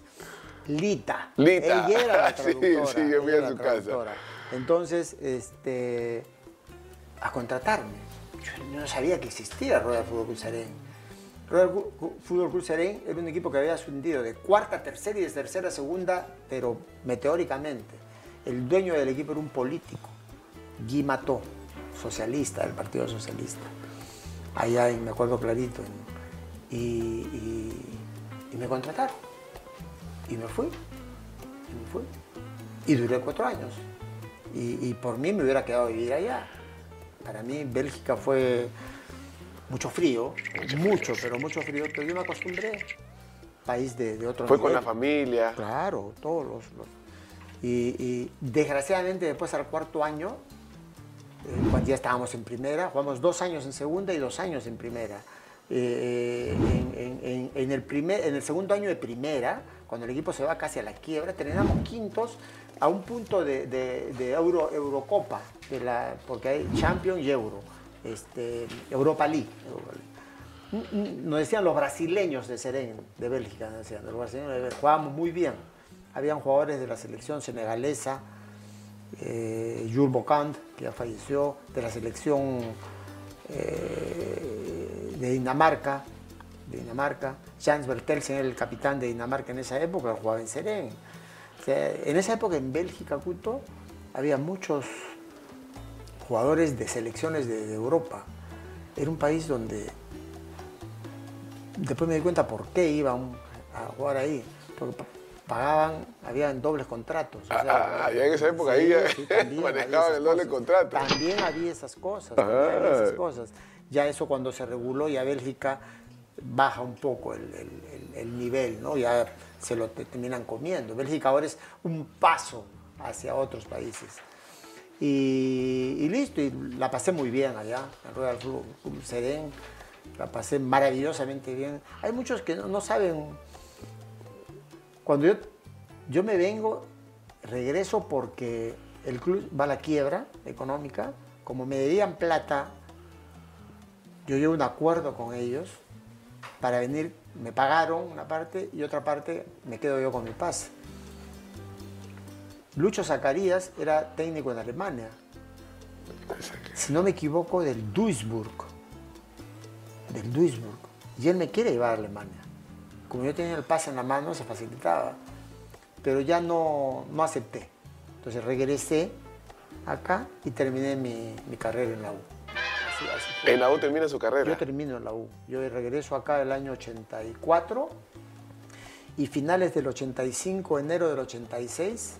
Lita. Lita. Ella era la Sí, traductora. sí, yo fui a su casa. Entonces, este, a contratarme. Yo no sabía que existía Royal Fútbol Club. Royal Fu- Fútbol Club Serén era un equipo que había ascendido de cuarta tercera y de tercera a segunda, pero meteóricamente. El dueño del equipo era un político, Guy Mató, socialista, del Partido Socialista. Allá, me acuerdo clarito. y- y me contrataron. Y me fui. Y me fui. Y duré cuatro años. Y, y por mí me hubiera quedado a vivir allá. Para mí Bélgica fue mucho frío, mucho, pero mucho frío, pero yo me acostumbré. País de, de otro Fue con la familia. Claro, todos los... los- y, y desgraciadamente después al cuarto año, eh, cuando ya estábamos en primera, jugamos dos años en segunda y dos años en primera. Eh, en, en- en- en el primer, en el segundo año de primera, cuando el equipo se va casi a la quiebra, terminamos quintos a un punto de, de- de Euro, Eurocopa, porque hay Champions y Euro, este, Europa League. N- n- Nos decían los brasileños de Serén, de Bélgica, nos decían, los brasileños jugábamos muy bien. Habían jugadores de la selección senegalesa, eh, Jules Bocant, que ya falleció, de la selección eh, de Dinamarca, de Dinamarca. Jans Bertelsen era el capitán de Dinamarca en esa época, jugaba en Serén. O sea, en esa época en Bélgica, Cuto, había muchos jugadores de selecciones de, de Europa. Era un país donde después me di cuenta por qué iba a, jugar ahí. Porque pa- pagaban, habían dobles contratos. o Ah, ah, ya en esa época ahí ya también manejaban había el doble cosas. contrato. También había esas cosas. había esas Ah. cosas. Ya eso cuando se reguló, ya Bélgica baja un poco el, el- el- el nivel, ¿no? Ya se lo te- terminan comiendo. Bélgica ahora es un paso hacia otros países. Y, listo, y la pasé muy bien allá, en Royal Club Club Serén. La pasé maravillosamente bien. Hay muchos que no, no saben. Cuando yo, yo me vengo, regreso porque el club va a la quiebra económica. Como me debían plata, yo llevo un acuerdo con ellos para venir. Me pagaron una parte y otra parte me quedo yo con mi pase. Lucho Zacarías era técnico en Alemania. Si no me equivoco, del Duisburg. Del Duisburg. Y él me quiere llevar a Alemania. Como yo tenía el pase en la mano, se facilitaba. Pero ya no, no acepté. Entonces regresé acá y terminé mi, mi carrera en la U. En la U termina su carrera. Yo termino en la U. Yo regreso acá el año 84 y finales del 85, enero del 86,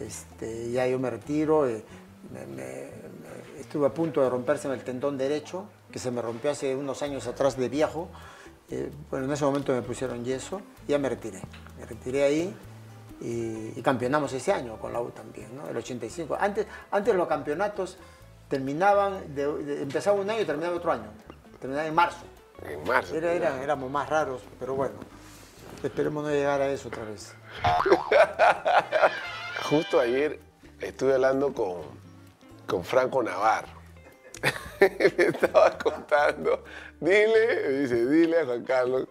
este, ya yo me retiro. eh, me- me- me- estuve a punto de romperse el tendón derecho, que se me rompió hace unos años atrás de viejo. Eh, bueno, en ese momento me pusieron yeso y ya me retiré. Me retiré ahí y, y campeonamos ese año con la U también, ¿no? El 85. Antes, antes los campeonatos terminaban, de, de- empezaba un año y terminaba otro año. Terminaba en marzo. En marzo. Era, era- éramos más raros, pero bueno, esperemos no llegar a eso otra vez. Justo ayer estuve hablando con, con Franco Navarro. Me estaba contando. Dile, dice, dile a Juan Carlos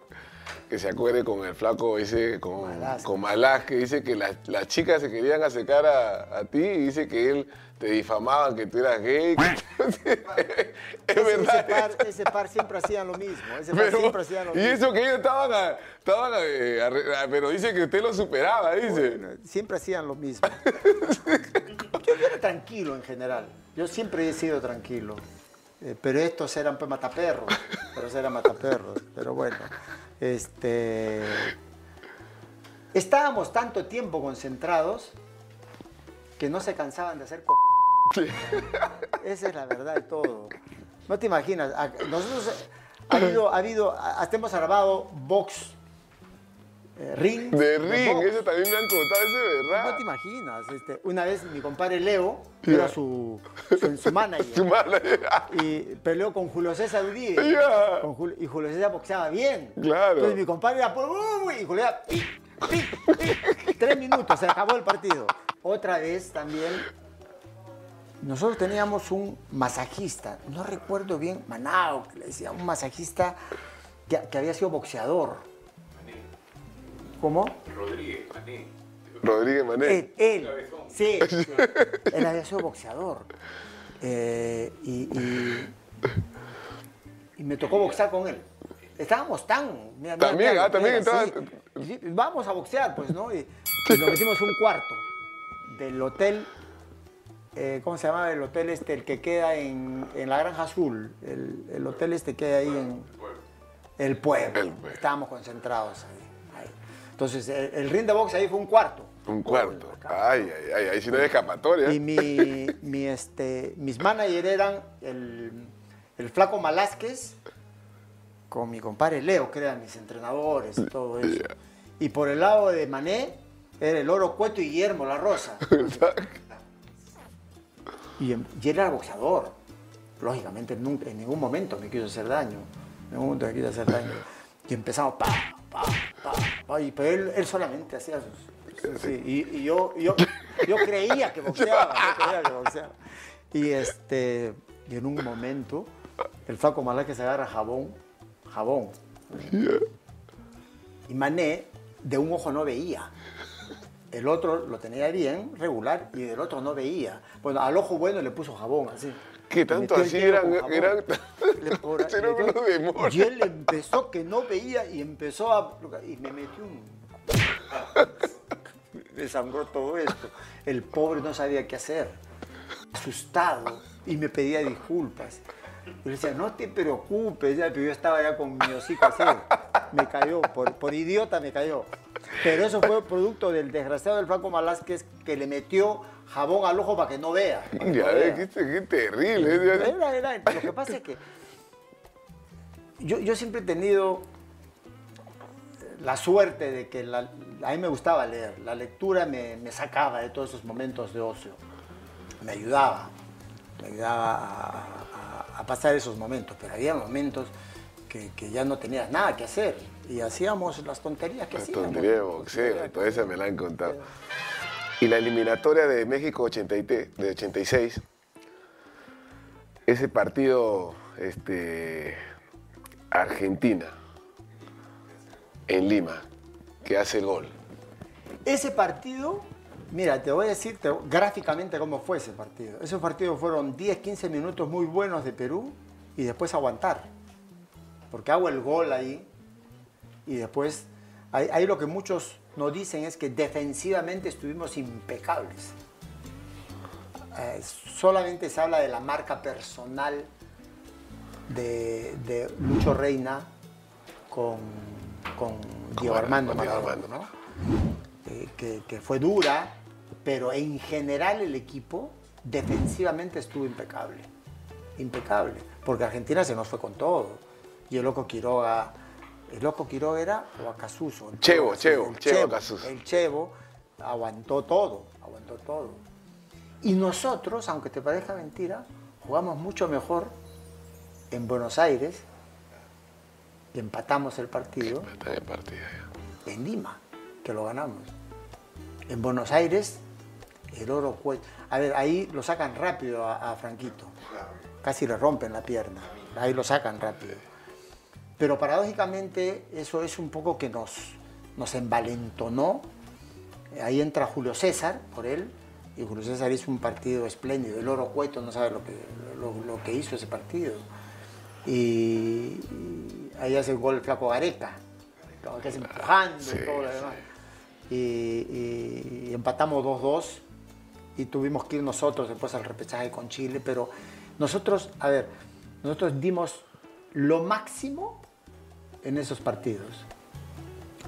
que se acuerde con el flaco ese, con Malás. con Malás, que dice que las, las chicas se querían acercar a, a ti y dice que él te difamaba que tú eras gay. que- es Ese, verdad. ese par, ese par siempre hacían lo mismo. Ese par Pero- siempre hacían lo y mismo. eso que ellos estaban, a- estaban a- eh, a- pero dice que usted lo superaba, dice. Bueno, siempre hacían lo mismo. Yo, yo era tranquilo en general. Yo siempre he sido tranquilo. Eh, pero estos eran pues, mataperros. Pero eran mataperros. Pero bueno. Este. Estábamos tanto tiempo concentrados que no se cansaban de hacer co- Esa es la verdad de todo. No te imaginas. Nosotros ha habido, ha habido, hasta hemos grabado box, eh, ring. De ring, eso también me han contado, eso es No verdad. te imaginas. este, una vez mi compadre Leo, que era su, su, su manager, Tu manager. y peleó con Julio César Uribe. Con y Julio César boxeaba bien. Claro. Entonces mi compadre era por y Julio era. Tres minutos, se acabó el partido. Otra vez también, nosotros teníamos un masajista, no recuerdo bien, Manao, que le decía, un masajista que, que había sido boxeador. ¿Cómo? Rodríguez Mané. Él, él. Sí, sí. Él había sido boxeador. Eh, y, y- y me tocó boxear con él. Estábamos tan. mira, mira, También, ah, también estaba- sí. Vamos a boxear, pues, ¿no? Y, y nos metimos un cuarto del hotel. eh, ¿Cómo se llama el hotel este? El que queda en, en la Granja Azul. El, el hotel este que hay ahí en. El pueblo. El pueblo. Estábamos concentrados ahí. ahí. Entonces, el, el ring de box ahí fue un cuarto. Un cuarto. Ay, ay, ay, ahí sí no hay escapatoria. Y mi, mi, este, mis managers eran el, el flaco Malásquez con mi compadre Leo, que eran mis entrenadores y todo eso. Y por el lado de Mané era el Oro Cueto y Guillermo La Rosa. Y, em- y él era boxeador. Lógicamente, nunca, en ningún momento me quiso hacer daño. En ningún momento me quiso hacer daño. Y empezamos, pa, pa, pa, pa, y, pero él, él solamente hacía sus... sí, y, y yo, yo, yo creía que boxeaba, yo creía que boxeaba. Y, este, y en un momento, el flaco malá que se agarra jabón, jabón. Y Mané, de un ojo no veía. El otro lo tenía bien, regular, y del otro no veía. Bueno, al ojo bueno le puso jabón, así. ¿Qué Le tanto así eran? eran Le por- le. Y él empezó que no veía y empezó a... Y me metió un... Me sangró todo esto. El pobre no sabía qué hacer. Asustado. Y me pedía disculpas. Y le decía, no te preocupes, ya, pero yo estaba ya con mi hocico así. Me cayó, por, por idiota me cayó. Pero eso fue producto del desgraciado del Franco Malásquez que le metió jabón al ojo para que no vea. que Ya no ves, vea. qué, qué terrible. Era, era. Lo que pasa es que yo, yo siempre he tenido la suerte de que la- a mí me gustaba leer. La lectura me, me sacaba de todos esos momentos de ocio. Me ayudaba. Me ayudaba a, a- pasar esos momentos. Pero había momentos que, que ya no tenías nada que hacer. Y hacíamos las tonterías que La hacíamos. tontería de boxeo, toda esa me la han contado. Y la eliminatoria de México 83, de 86, ese partido este, Argentina, en Lima, que hace el gol. Ese partido, mira, te voy a decir te- gráficamente cómo fue ese partido. Esos partidos fueron 10, 15 minutos muy buenos de Perú y después aguantar. Porque hago el gol ahí y después, ahí, ahí lo que muchos nos dicen es que defensivamente estuvimos impecables. Eh, solamente se habla de la marca personal de, de Lucho Reina con, con Diego Ar- Armando Maradona, Armando. ¿no? Eh, que, que fue dura, pero en general el equipo defensivamente estuvo impecable. Impecable. Porque Argentina se nos fue con todo. Y el loco Quiroga, el loco Quiroga era o Acasuso. el Chevo, Chevo, el Chevo Acasuso. El Chevo aguantó todo, aguantó todo. Y nosotros, aunque te parezca mentira, jugamos mucho mejor en Buenos Aires y empatamos el partido el partido ya. en Lima, que lo ganamos. En Buenos Aires, el oro cueto. A ver, ahí lo sacan rápido a, a Franquito. Casi le rompen la pierna. Ahí lo sacan rápido. Pero paradójicamente eso es un poco que nos, nos envalentonó. Ahí entra Julio César por él. Y Julio César hizo un partido espléndido. El oro cueto no sabe lo que, lo, lo que hizo ese partido. Y, y ahí hace el gol el flaco Gareca. Que es empujando Sí, y todo lo sí. demás. Y, y- y empatamos 2-2 y tuvimos que ir nosotros después al repechaje con Chile, pero nosotros, a ver, nosotros dimos lo máximo en esos partidos.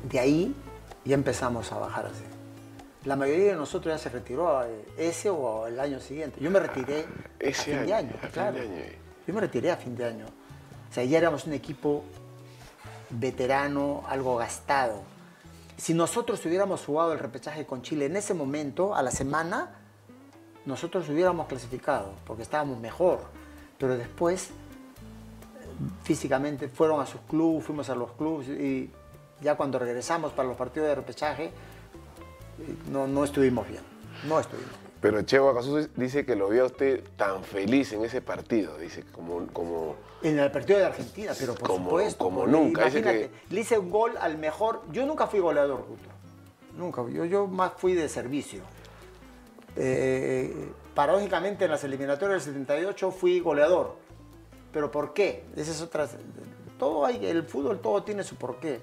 De ahí ya empezamos a bajar así. La mayoría de nosotros ya se retiró eh, ese o el año siguiente. Yo me retiré ese a fin año, de año, a fin claro. de año. Yo me retiré a fin de año. O sea, ya éramos un equipo veterano, algo gastado. Si nosotros hubiéramos jugado el repechaje con Chile en ese momento, a la semana, nosotros hubiéramos clasificado, porque estábamos mejor. Pero después, físicamente, fueron a sus clubes, fuimos a los clubes y ya cuando regresamos para los partidos de repechaje, no, no estuvimos bien. No estuvimos bien. Pero Cheo Acasú dice que lo vio a usted tan feliz en ese partido, dice, como, como En el partido de Argentina, pero por Como- supuesto. como nunca, dice Imagínate, que- le hice un gol al mejor. Yo nunca fui goleador, Guto. Nunca. Yo, yo más fui de servicio. Eh, paradójicamente en las eliminatorias del 78 fui goleador. ¿Pero por qué? Esa es otra. Todo hay, el fútbol todo tiene su porqué.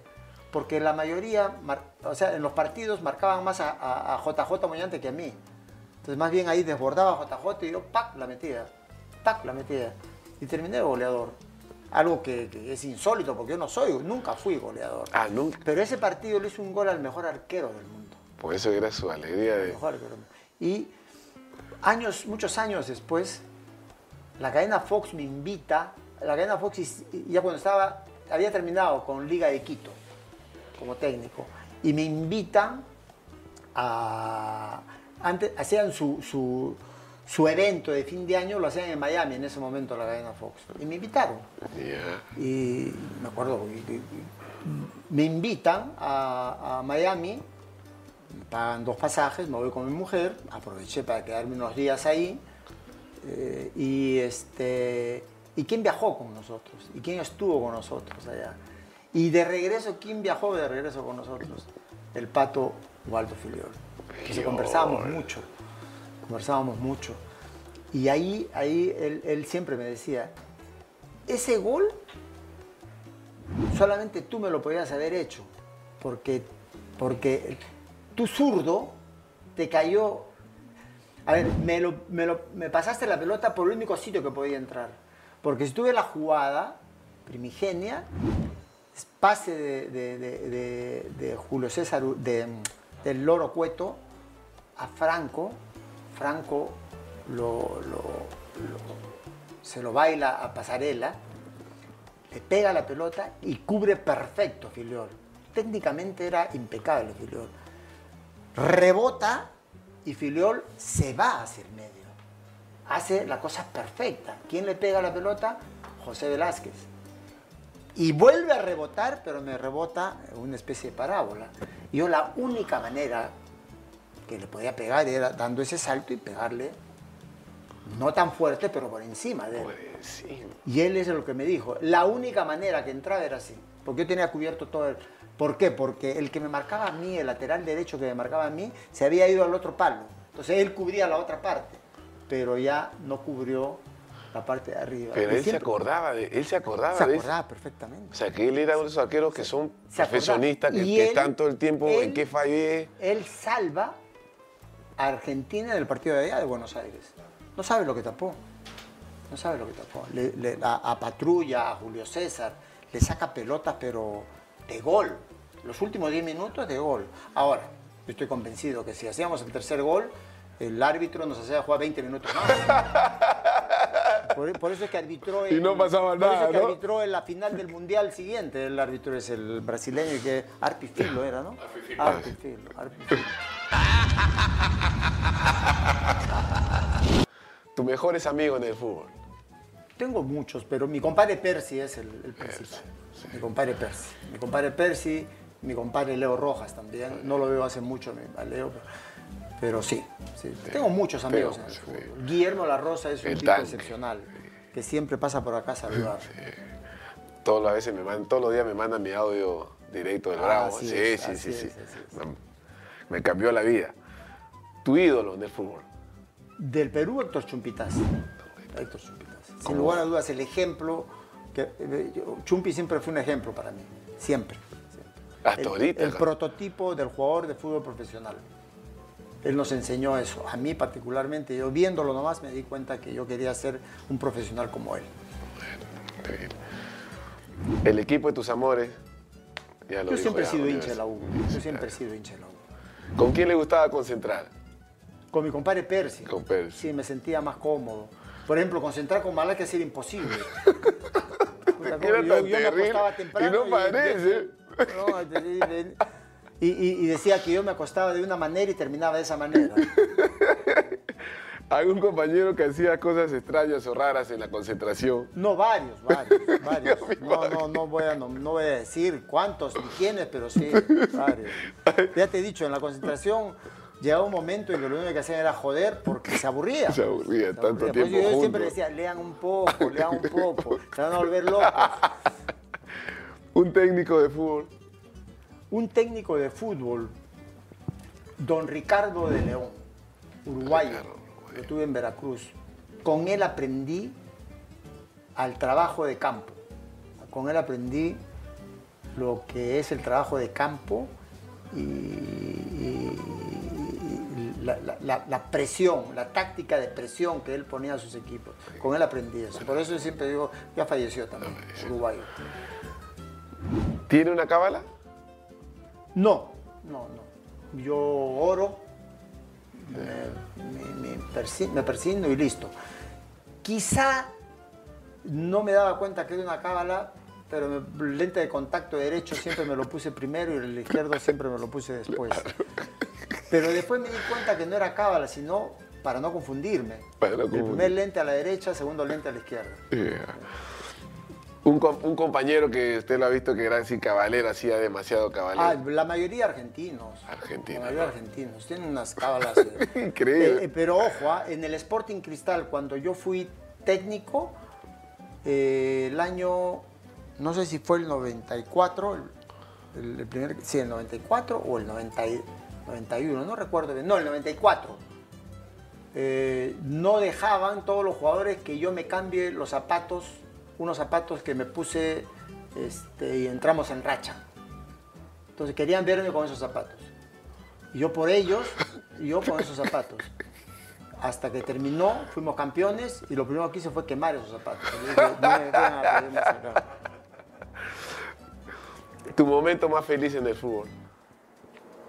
Porque la mayoría, mar- o sea, en los partidos marcaban más a, a- a JJ Moñante que a mí. Entonces, más bien ahí desbordaba JJ y yo, ¡pac! la metía. ¡pac! la metía. Y terminé de goleador. Algo que, que es insólito, porque yo no soy, nunca fui goleador. Ah, nunca. Pero ese partido le hizo un gol al mejor arquero del mundo. Por eso era su alegría de... Mejor arquero del mundo. Y años, muchos años después, la cadena Fox me invita, la cadena Fox ya cuando estaba, había terminado con Liga de Quito como técnico, y me invitan a, antes, hacían su, su, su evento de fin de año, lo hacían en Miami en ese momento la cadena Fox, y me invitaron. Y me acuerdo, me invitan a, a Miami, me pagan dos pasajes, me voy con mi mujer, aproveché para quedarme unos días ahí. eh, y, este, ¿Y quién viajó con nosotros? ¿Y quién estuvo con nosotros allá? Y de regreso, ¿quién viajó de regreso con nosotros? El pato Waldo Filiol. Se conversábamos mucho, conversábamos mucho. Y ahí, ahí él, él siempre me decía, ese gol solamente tú me lo podías haber hecho, porque, porque tu zurdo te cayó. A ver, me, lo- me lo- me pasaste la pelota por el único sitio que podía entrar. Porque si tuve la jugada primigenia, pase de, de- Julio César, del Loro Cueto a Franco, Franco lo- lo- lo- se lo baila a Pasarela, le pega la pelota y cubre perfecto Filiol. Técnicamente era impecable Filiol. Rebota y Filiol se va hacia el medio. Hace la cosa perfecta. ¿Quién le pega la pelota? José Velázquez. Y vuelve a rebotar, pero me rebota una especie de parábola. Yo la única manera que le podía pegar era dando ese salto y pegarle, no tan fuerte, pero por encima de él. Pues sí. Y él es lo que me dijo. La única manera que entraba era así. Porque yo tenía cubierto todo el... ¿Por qué? Porque el que me marcaba a mí, el lateral derecho que me marcaba a mí, se había ido al otro palo. Entonces él cubría la otra parte. Pero ya no cubrió la parte de arriba. Pero él se acordaba de, él se acordaba Se de acordaba perfectamente. O sea, que él era uno de esos arqueros que son profesionistas, que, Y que él- están todo el tiempo en qué fallé. Él salva a Argentina del partido de allá de Buenos Aires. No sabe lo que tapó. No sabe lo que tapó. Le- le- a, a Patrulla, a Julio César, le saca pelotas, pero de gol. Los últimos 10 minutos de gol. Ahora, yo estoy convencido que si hacíamos el tercer gol, el árbitro nos hacía jugar 20 minutos más. Por, por eso es que arbitró Y no pasaba por nada, eso es que ¿no? arbitró en la final del mundial siguiente. El árbitro es el brasileño que Arpi Filo era, ¿no? Arpi Filo. Arpi Filo. Tus mejores amigos en el fútbol. Tengo muchos, pero mi compadre Percy es el, el principal. Mi compadre Percy. Mi compadre Percy Mi compadre Leo Rojas también. No lo veo hace mucho a Leo, pero, pero sí, sí. Tengo muchos amigos en el fútbol. Guillermo La Rosa es un El tipo tanque. excepcional, que siempre pasa por acá a saludar. Todas las veces me mandan, todos los días me mandan mi audio directo del Ah, Bravo. Sí, es, sí, sí, sí. es, es. Me cambió la vida. Tu ídolo del fútbol. Del Perú, Héctor Chumpitaz. Héctor Chumpitaz. Sin lugar a dudas, el ejemplo. Que, yo- Chumpi siempre fue un ejemplo para mí. Siempre. siempre. Hasta el, ahorita, El prototipo del jugador de fútbol profesional. Él nos enseñó eso. A mí, particularmente, yo viéndolo nomás me di cuenta que yo quería ser un profesional como él. El equipo de tus amores. Ya lo Yo siempre he sido hincha de la U. Yo siempre he sido hincha de la U. ¿Con quién le gustaba concentrar? Con mi compadre Percy. Con Percy. Sí, me sentía más cómodo. Por ejemplo, concentrar con Malaquia era imposible. Puta, Que era yo, tan yo me acostaba temprano. y no parece. No, es terrible. y, y- y decía que yo me acostaba de una manera y terminaba de esa manera. ¿Algún compañero que hacía cosas extrañas o raras en la concentración? No, varios, varios, varios. No, no, no voy a, no, no voy a decir cuántos ni quiénes, pero sí, varios. Ya te he dicho, en la concentración llegaba un momento en que lo único que hacían era joder porque se aburría. Se aburría tanto tiempo yo siempre decía, lean un poco, lean un poco, se van a volver locos. Un técnico de fútbol. Un técnico de fútbol, don Ricardo de León, uruguayo, Ricardo, lo tuve en Veracruz. Con él aprendí al trabajo de campo. Con él aprendí lo que es el trabajo de campo y la, la- la- presión, la táctica de presión que él ponía a sus equipos. Con él aprendí eso. Por eso yo siempre digo, ya falleció también, uruguayo. ¿Tiene una cábala? No, no, no. Yo oro, me, me- me persi- me persigno y listo. Quizá no me daba cuenta que era una cábala, pero lente de contacto derecho siempre me lo puse primero y el izquierdo siempre me lo puse después. Pero después me di cuenta que no era cábala, sino para no confundirme. Para no el primer lente a la derecha, segundo lente a la izquierda. Yeah. Un, un compañero que usted lo ha visto que era así cabalero, hacía demasiado Ah, cabalero. la mayoría argentinos. Argentinos, La mayoría ¿no? argentinos. Tienen unas cábalas. eh. Increíble. Eh, eh, pero ojo, ah, en el Sporting Cristal, cuando yo fui técnico, eh, el año, no sé si fue el 94, el, el primer, sí, el 94 o el 90 y- 91, no recuerdo bien, no, el 94. Eh, no dejaban todos los jugadores que yo me cambie los zapatos, unos zapatos que me puse este, y entramos en racha. Entonces querían verme con esos zapatos. Y yo por ellos, y yo con esos zapatos. Hasta que terminó, fuimos campeones y lo primero que hice fue quemar esos zapatos. Tu momento más feliz en el fútbol.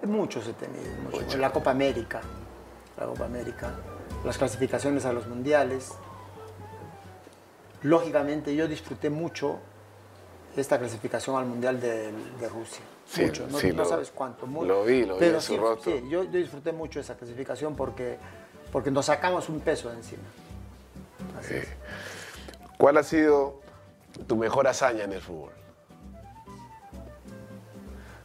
Muchos he tenido, muchos. La Copa América, la Copa América, las clasificaciones a los mundiales. Lógicamente yo disfruté mucho esta clasificación al mundial de, de Rusia. Sí, mucho, no, sí, no lo- sabes cuánto. lo vi, lo vi Pero en su sí, yo, yo disfruté mucho esa clasificación porque, porque nos sacamos un peso de encima. Así. ¿Cuál ha sido tu mejor hazaña en el fútbol?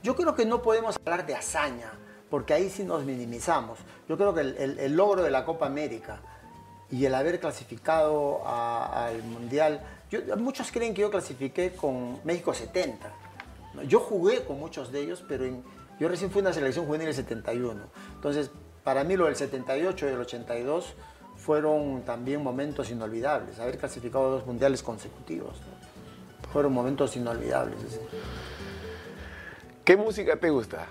Yo creo que no podemos hablar de hazaña, porque ahí sí nos minimizamos. Yo creo que el, logro de la Copa América y el haber clasificado al Mundial, muchos creen que yo clasifiqué con México 70. ¿no? Yo jugué con muchos de ellos, pero en- yo recién fui a una selección juvenil del 71. Entonces, para mí lo del 78 y el 82 fueron también momentos inolvidables. Haber clasificado dos mundiales consecutivos. Fueron momentos inolvidables. ¿Qué música te gusta?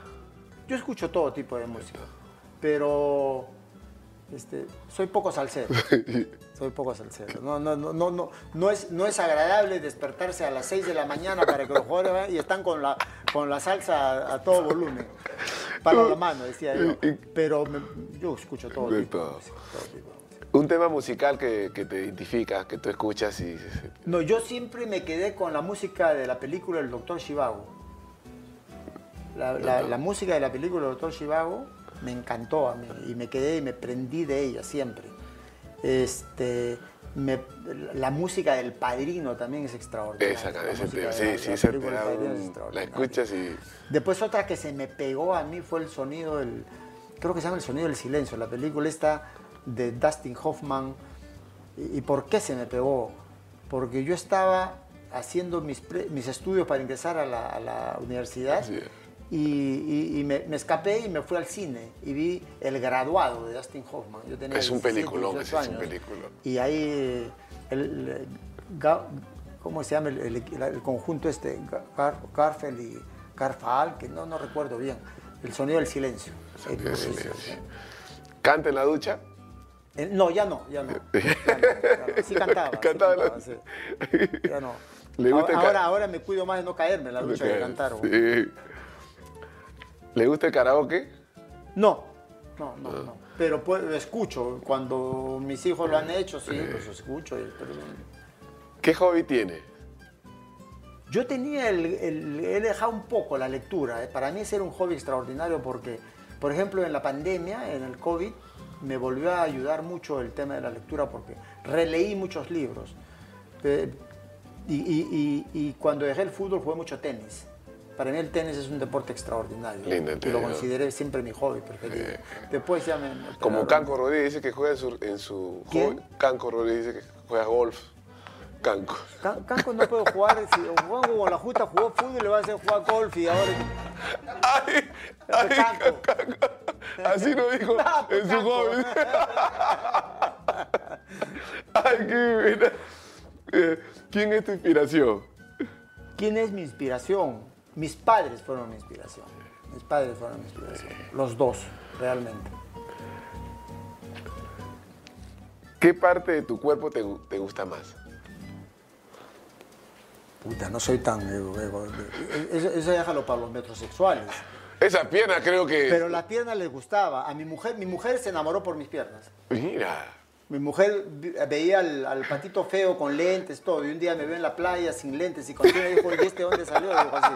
Yo escucho todo tipo de música, pero este, soy poco salsero. Soy poco salsero. No, no, no, no, no, no, es, no es agradable despertarse a las 6 de la mañana para que los jugadores vayan y están con la, con la salsa a, a todo volumen. Para la mano, decía yo. Pero me- yo escucho todo tipo de música. todo tipo. Un tema musical que, que te identifica, que tú escuchas y... No, yo siempre me quedé con la música de la película El Doctor Shivago. La, la- la música de la película El Doctor Shivago me encantó a mí y me quedé y me prendí de ella siempre. Este, me- la música del Padrino también es extraordinaria. Esa La canción, música sí, de la- sí, la esa del Padrino es un- La escuchas y... Después otra que se me pegó a mí fue el sonido del, creo que se llama El sonido del silencio, la película esta de Dustin Hoffman. ¿Y, y por qué se me pegó? Porque yo estaba haciendo mis, pre- mis estudios para ingresar a la, a la universidad Sí. Y, y- y me, me escapé y me fui al cine y vi El graduado de Dustin Hoffman. Yo tenía Es un 17, peliculón, 18 ese es un peliculón. Y ahí el, el- ¿cómo se llama el, el- el conjunto este? Gar, Garfield y Garfal, que no, no recuerdo bien. El sonido del silencio. Sonido del silencio. sí. ¿Canta en la ducha? Eh, No, ya no, ya no. Ya no, ya no. Sí cantaba. sí Cantaba la- cantaba, sí. Ya no. ¿Le gusta el ahora, ca- ahora me cuido más de no caerme en la ducha de cantar. Sí. ¿Le gusta el karaoke? No, no, no, no. Pero pues, escucho. Cuando mis hijos lo han hecho, sí, pues escucho. pero- ¿Qué hobby tiene? Yo tenía el, el- he dejado un poco la lectura. ¿eh? Para mí ese era un hobby extraordinario porque, por ejemplo, en la pandemia, en el COVID, me volvió a ayudar mucho el tema de la lectura porque releí muchos libros. Eh, y, y- y- y cuando dejé el fútbol jugué mucho tenis. Para mí el tenis es un deporte extraordinario. Lindo y lo consideré siempre mi hobby preferido. Después ya me... me Como. Canco Rodríguez dice que juega en su, en su ¿Quién? hobby. Canco Rodríguez dice que juega golf. Canco. Can- Canco no puede jugar, si Juan con la Justa jugó fútbol y le va a hacer jugar golf y ahora... ¡Ay! ¡Ay! Canco. Canco. Así lo dijo Ah, pues, en su Canco. hobby. ¡Ay, qué buena! Eh, ¿Quién es tu inspiración? ¿Quién es mi inspiración? Mis padres fueron mi inspiración. Mis padres fueron mi inspiración. Los dos, realmente. ¿Qué parte de tu cuerpo te, gu- te gusta más? Puta, no soy tan... ego- ego- Eso, eso déjalo para los metrosexuales. Esa pierna creo que... Pero las piernas les gustaba. A mi mujer, mi mujer se enamoró por mis piernas. Mira. Mi mujer veía al, al patito feo con lentes, todo. Y un día me ve en la playa sin lentes y contigo dijo, ¿y este dónde salió? Dijo así.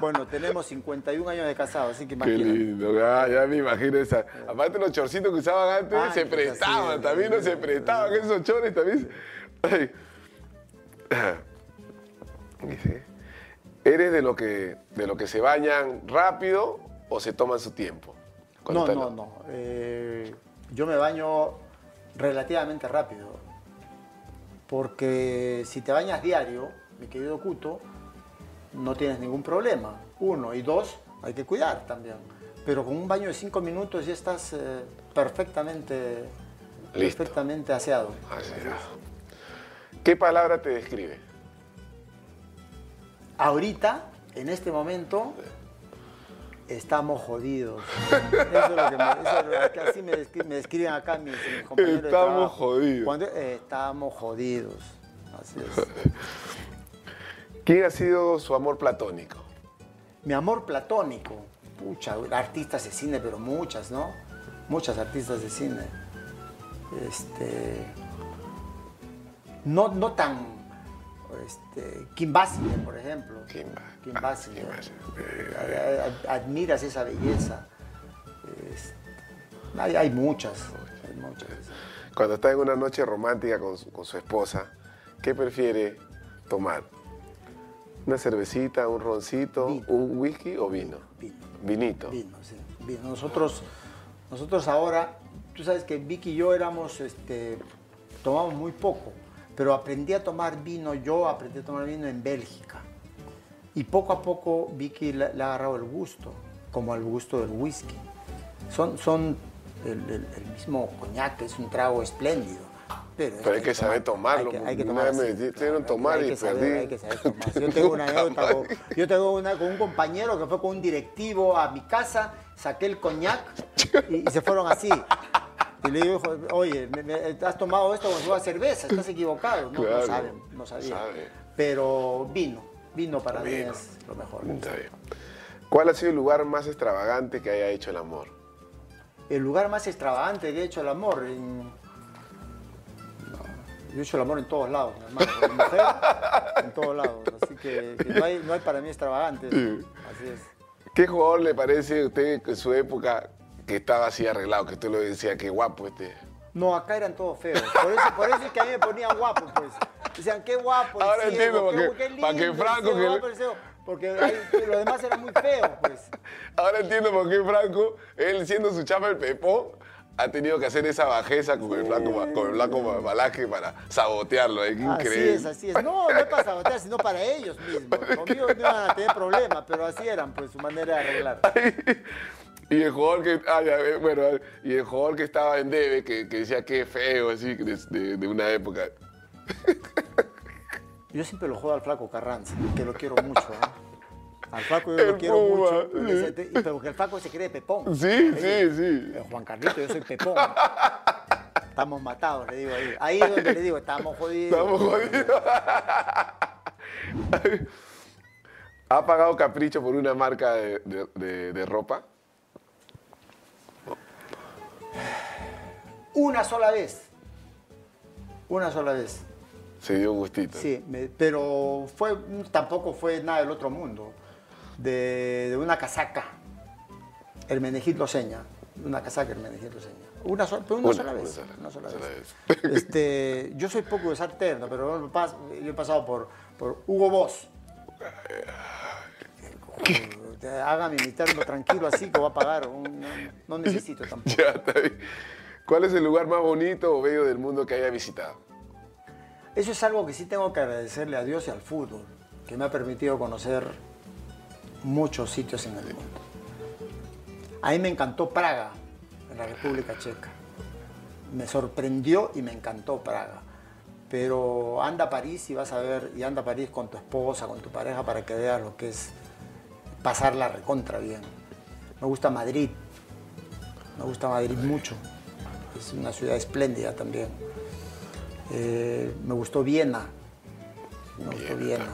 Bueno, tenemos 51 años de casado, así que Qué imagínate. lindo, ah, ya me imagino esa. Aparte los chorcitos que usaban antes Ay, se pues, prestaban, también no se prestaban esos chores también. Ay. Dice, ¿Eres de lo que de lo que se bañan rápido o se toman su tiempo? No, no, no. Eh, yo me baño relativamente rápido. Porque si te bañas diario, mi querido Cuto, no tienes ningún problema. Uno. Y dos, hay que cuidar también. Pero con un baño de cinco minutos ya estás eh, perfectamente, Listo. perfectamente aseado. ¿Qué palabra te describe? Ahorita, en este momento, estamos jodidos. Eso es lo que, me, eso es lo que así me, descri- me describen acá mis, mis compañeros de Estamos trabajo. jodidos. Cuando- eh, estamos jodidos. Así es. ¿Quién ha sido su amor platónico? Mi amor platónico. Pucha, artistas de cine, pero muchas, ¿no? Muchas artistas de cine. Este. No, no tan. Este, Kim Basinger, por ejemplo. Kim Ba- Kim ah. Eh, ad- Admiras esa belleza. Este, hay, hay muchas. Hay muchas. Cuando está en una noche romántica con su, con su esposa, ¿qué prefiere tomar? ¿Una cervecita, un roncito, Vino. un whisky o vino? Vino. Vinito. Vino, sí. Vino. Nosotros, nosotros ahora, tú sabes que Vicky y yo éramos, este, tomamos muy poco, pero aprendí a tomar vino, yo aprendí a tomar vino en Bélgica. Y poco a poco Vicky le, le ha agarrado el gusto, como al gusto del whisky. Son, son el, el- el mismo coñac, es un trago espléndido. Pero, Pero hay que saber tomarlo, Hay que, que tomar me hicieron tomar y que saber- perdí. hay que saber tomar. Yo tengo una anécdota yo tengo una con un compañero que fue con un directivo a mi casa, saqué el coñac y, y se fueron así. Y le digo, oye, me- me- has tomado esto si fuera cerveza, estás equivocado. No, Claro, no saben, no sabía. sabe. Pero vino, vino para mí es lo mejor. Está bien. ¿Cuál ha sido el lugar más extravagante que haya hecho el amor? El lugar más extravagante que he hecho el amor. en- no, yo he hecho el amor en todos lados, mi hermano. Con mi mujer, en todos lados. Así que, que no, hay, no hay para mí extravagante. Así es. ¿Qué jugador le parece a usted en su época que estaba así arreglado, que usted lo decía, qué guapo este? No, acá eran todos feos. Por eso, por eso es que a mí me ponían guapo, pues. Decían, qué guapo. Ahora entiendo, qué- porque- para que Franco ciego, que- guapo ciego. Porque ahí, los demás eran muy feos, pues. Ahora entiendo por qué Franco, él siendo su chapa el pepón, ha tenido que hacer esa bajeza con el flaco, con el flaco Malaje para sabotearlo. ¿eh? Así increíble. es, así es. No, no es para sabotear, sino para ellos mismos. Conmigo no iban a tener problemas, pero así eran, pues, su manera de arreglar. Y el jugador que, ah, ya, eh, bueno, y el jugador que estaba en Debe, que, que decía que feo, así, de, de- de una época. Yo siempre lo juego al flaco Carranza, que lo quiero mucho. ¿eh? Al flaco yo lo quiero Puma, mucho, sí. pero que el flaco se cree Pepón. Sí, sí, sí. Eh, Juan Carlito, yo soy Pepón. Estamos matados, le digo ahí. Ahí es donde le digo, estamos jodidos. Estamos jodidos. ¿Ha pagado capricho por una marca de, de- de- de ropa? Una sola vez. Una sola vez. Se dio un gustito. Sí, me- pero fue, tampoco fue nada del otro mundo. De, de una casaca. El Menejito Seña. Una casaca el Menejito Seña. Una, sola- pero una, Una, sola una vez. sola- una sola vez. vez. Este, yo soy poco de usar terno, pero yo he pasado por, por Hugo Boss. Hágame mi terno tranquilo así que va a pagar. un- no, no necesito tampoco. Ya, está bien. ¿Cuál es el lugar más bonito o bello del mundo que haya visitado? Eso es algo que sí tengo que agradecerle a Dios y al fútbol, que me ha permitido conocer muchos sitios en el mundo. A mí me encantó Praga, en la República Checa. Me sorprendió y me encantó Praga. Pero anda a París y vas a ver, y anda a París con tu esposa, con tu pareja, para que veas lo que es pasarla recontra bien. Me gusta Madrid, me gusta Madrid mucho. Es una ciudad espléndida también. Eh, me gustó Viena. Me gustó Viena.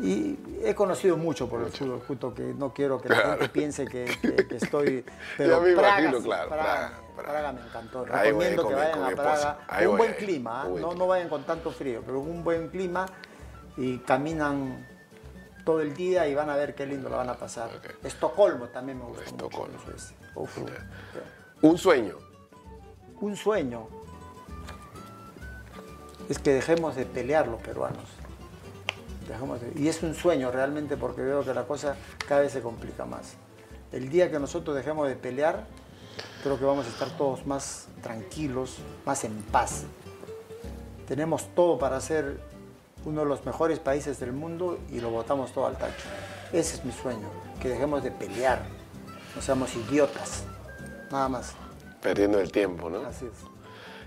Y he conocido mucho por el fútbol, justo que no quiero que la gente piense que, que- que estoy. Pero me Praga, imagino, sí, claro, Praga, Praga, me- Praga. Praga me encantó. Recomiendo que vayan a. Praga. Con un buen ir, clima, buen no, clima. no vayan con tanto frío, pero un buen clima y caminan todo el día y van a ver qué lindo la van a pasar. Estocolmo también me gusta. Estocolmo. Mucho. Uf, Un sueño. un sueño es que dejemos de pelear los peruanos. Dejemos de- y es un sueño realmente porque veo que la cosa cada vez se complica más. El día que nosotros dejemos de pelear, creo que vamos a estar todos más tranquilos, más en paz. Tenemos todo para ser uno de los mejores países del mundo y lo botamos todo al tacho. Ese es mi sueño, que dejemos de pelear, no seamos idiotas, nada más. Perdiendo el tiempo, ¿no? Así es.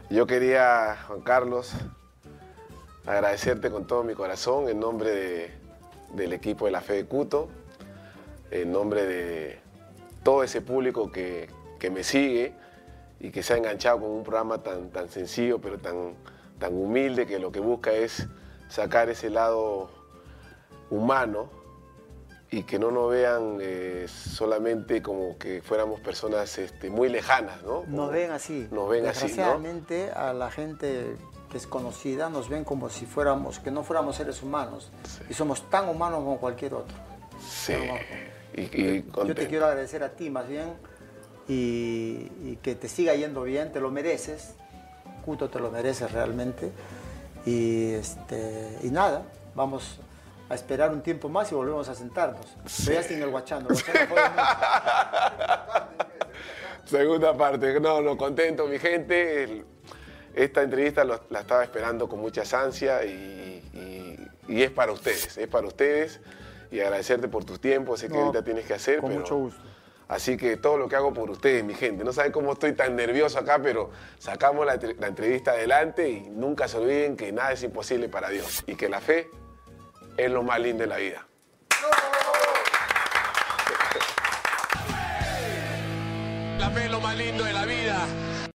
Yo quería, Juan Carlos, agradecerte con todo mi corazón en nombre de- del equipo de la Fe de Cuto, en nombre de todo ese público que, que me sigue y que se ha enganchado con un programa tan, tan sencillo, pero tan, tan humilde, que lo que busca es sacar ese lado humano y que no nos vean eh, solamente como que fuéramos personas este, muy lejanas, ¿no? Nos ven así. Nos ven así, ¿no? Desgraciadamente a la gente que es conocida nos ven como si fuéramos, que no fuéramos seres humanos. Y somos tan humanos como cualquier otro. Sí. Pero, Y, y Yo te quiero agradecer a ti más bien y, y que te siga yendo bien, te lo mereces. Cuto te lo mereces realmente. Y, este, y nada, vamos a esperar un tiempo más y volvemos a sentarnos. Pero ya sin el jode mucho. Segunda parte. No, no, contento, mi gente. El- esta entrevista lo- la estaba esperando con muchas ansias y, y- y es para ustedes, es para ustedes. Y agradecerte por tus tiempos, sé que No, ahorita tienes que hacer, con pero- mucho gusto. Así que todo lo que hago por ustedes, mi gente. No saben cómo estoy tan nervioso acá, pero sacamos la, entre- la entrevista adelante y nunca se olviden que nada es imposible para Dios y que la fe es lo más lindo de la vida. La fe es lo más lindo de la vida.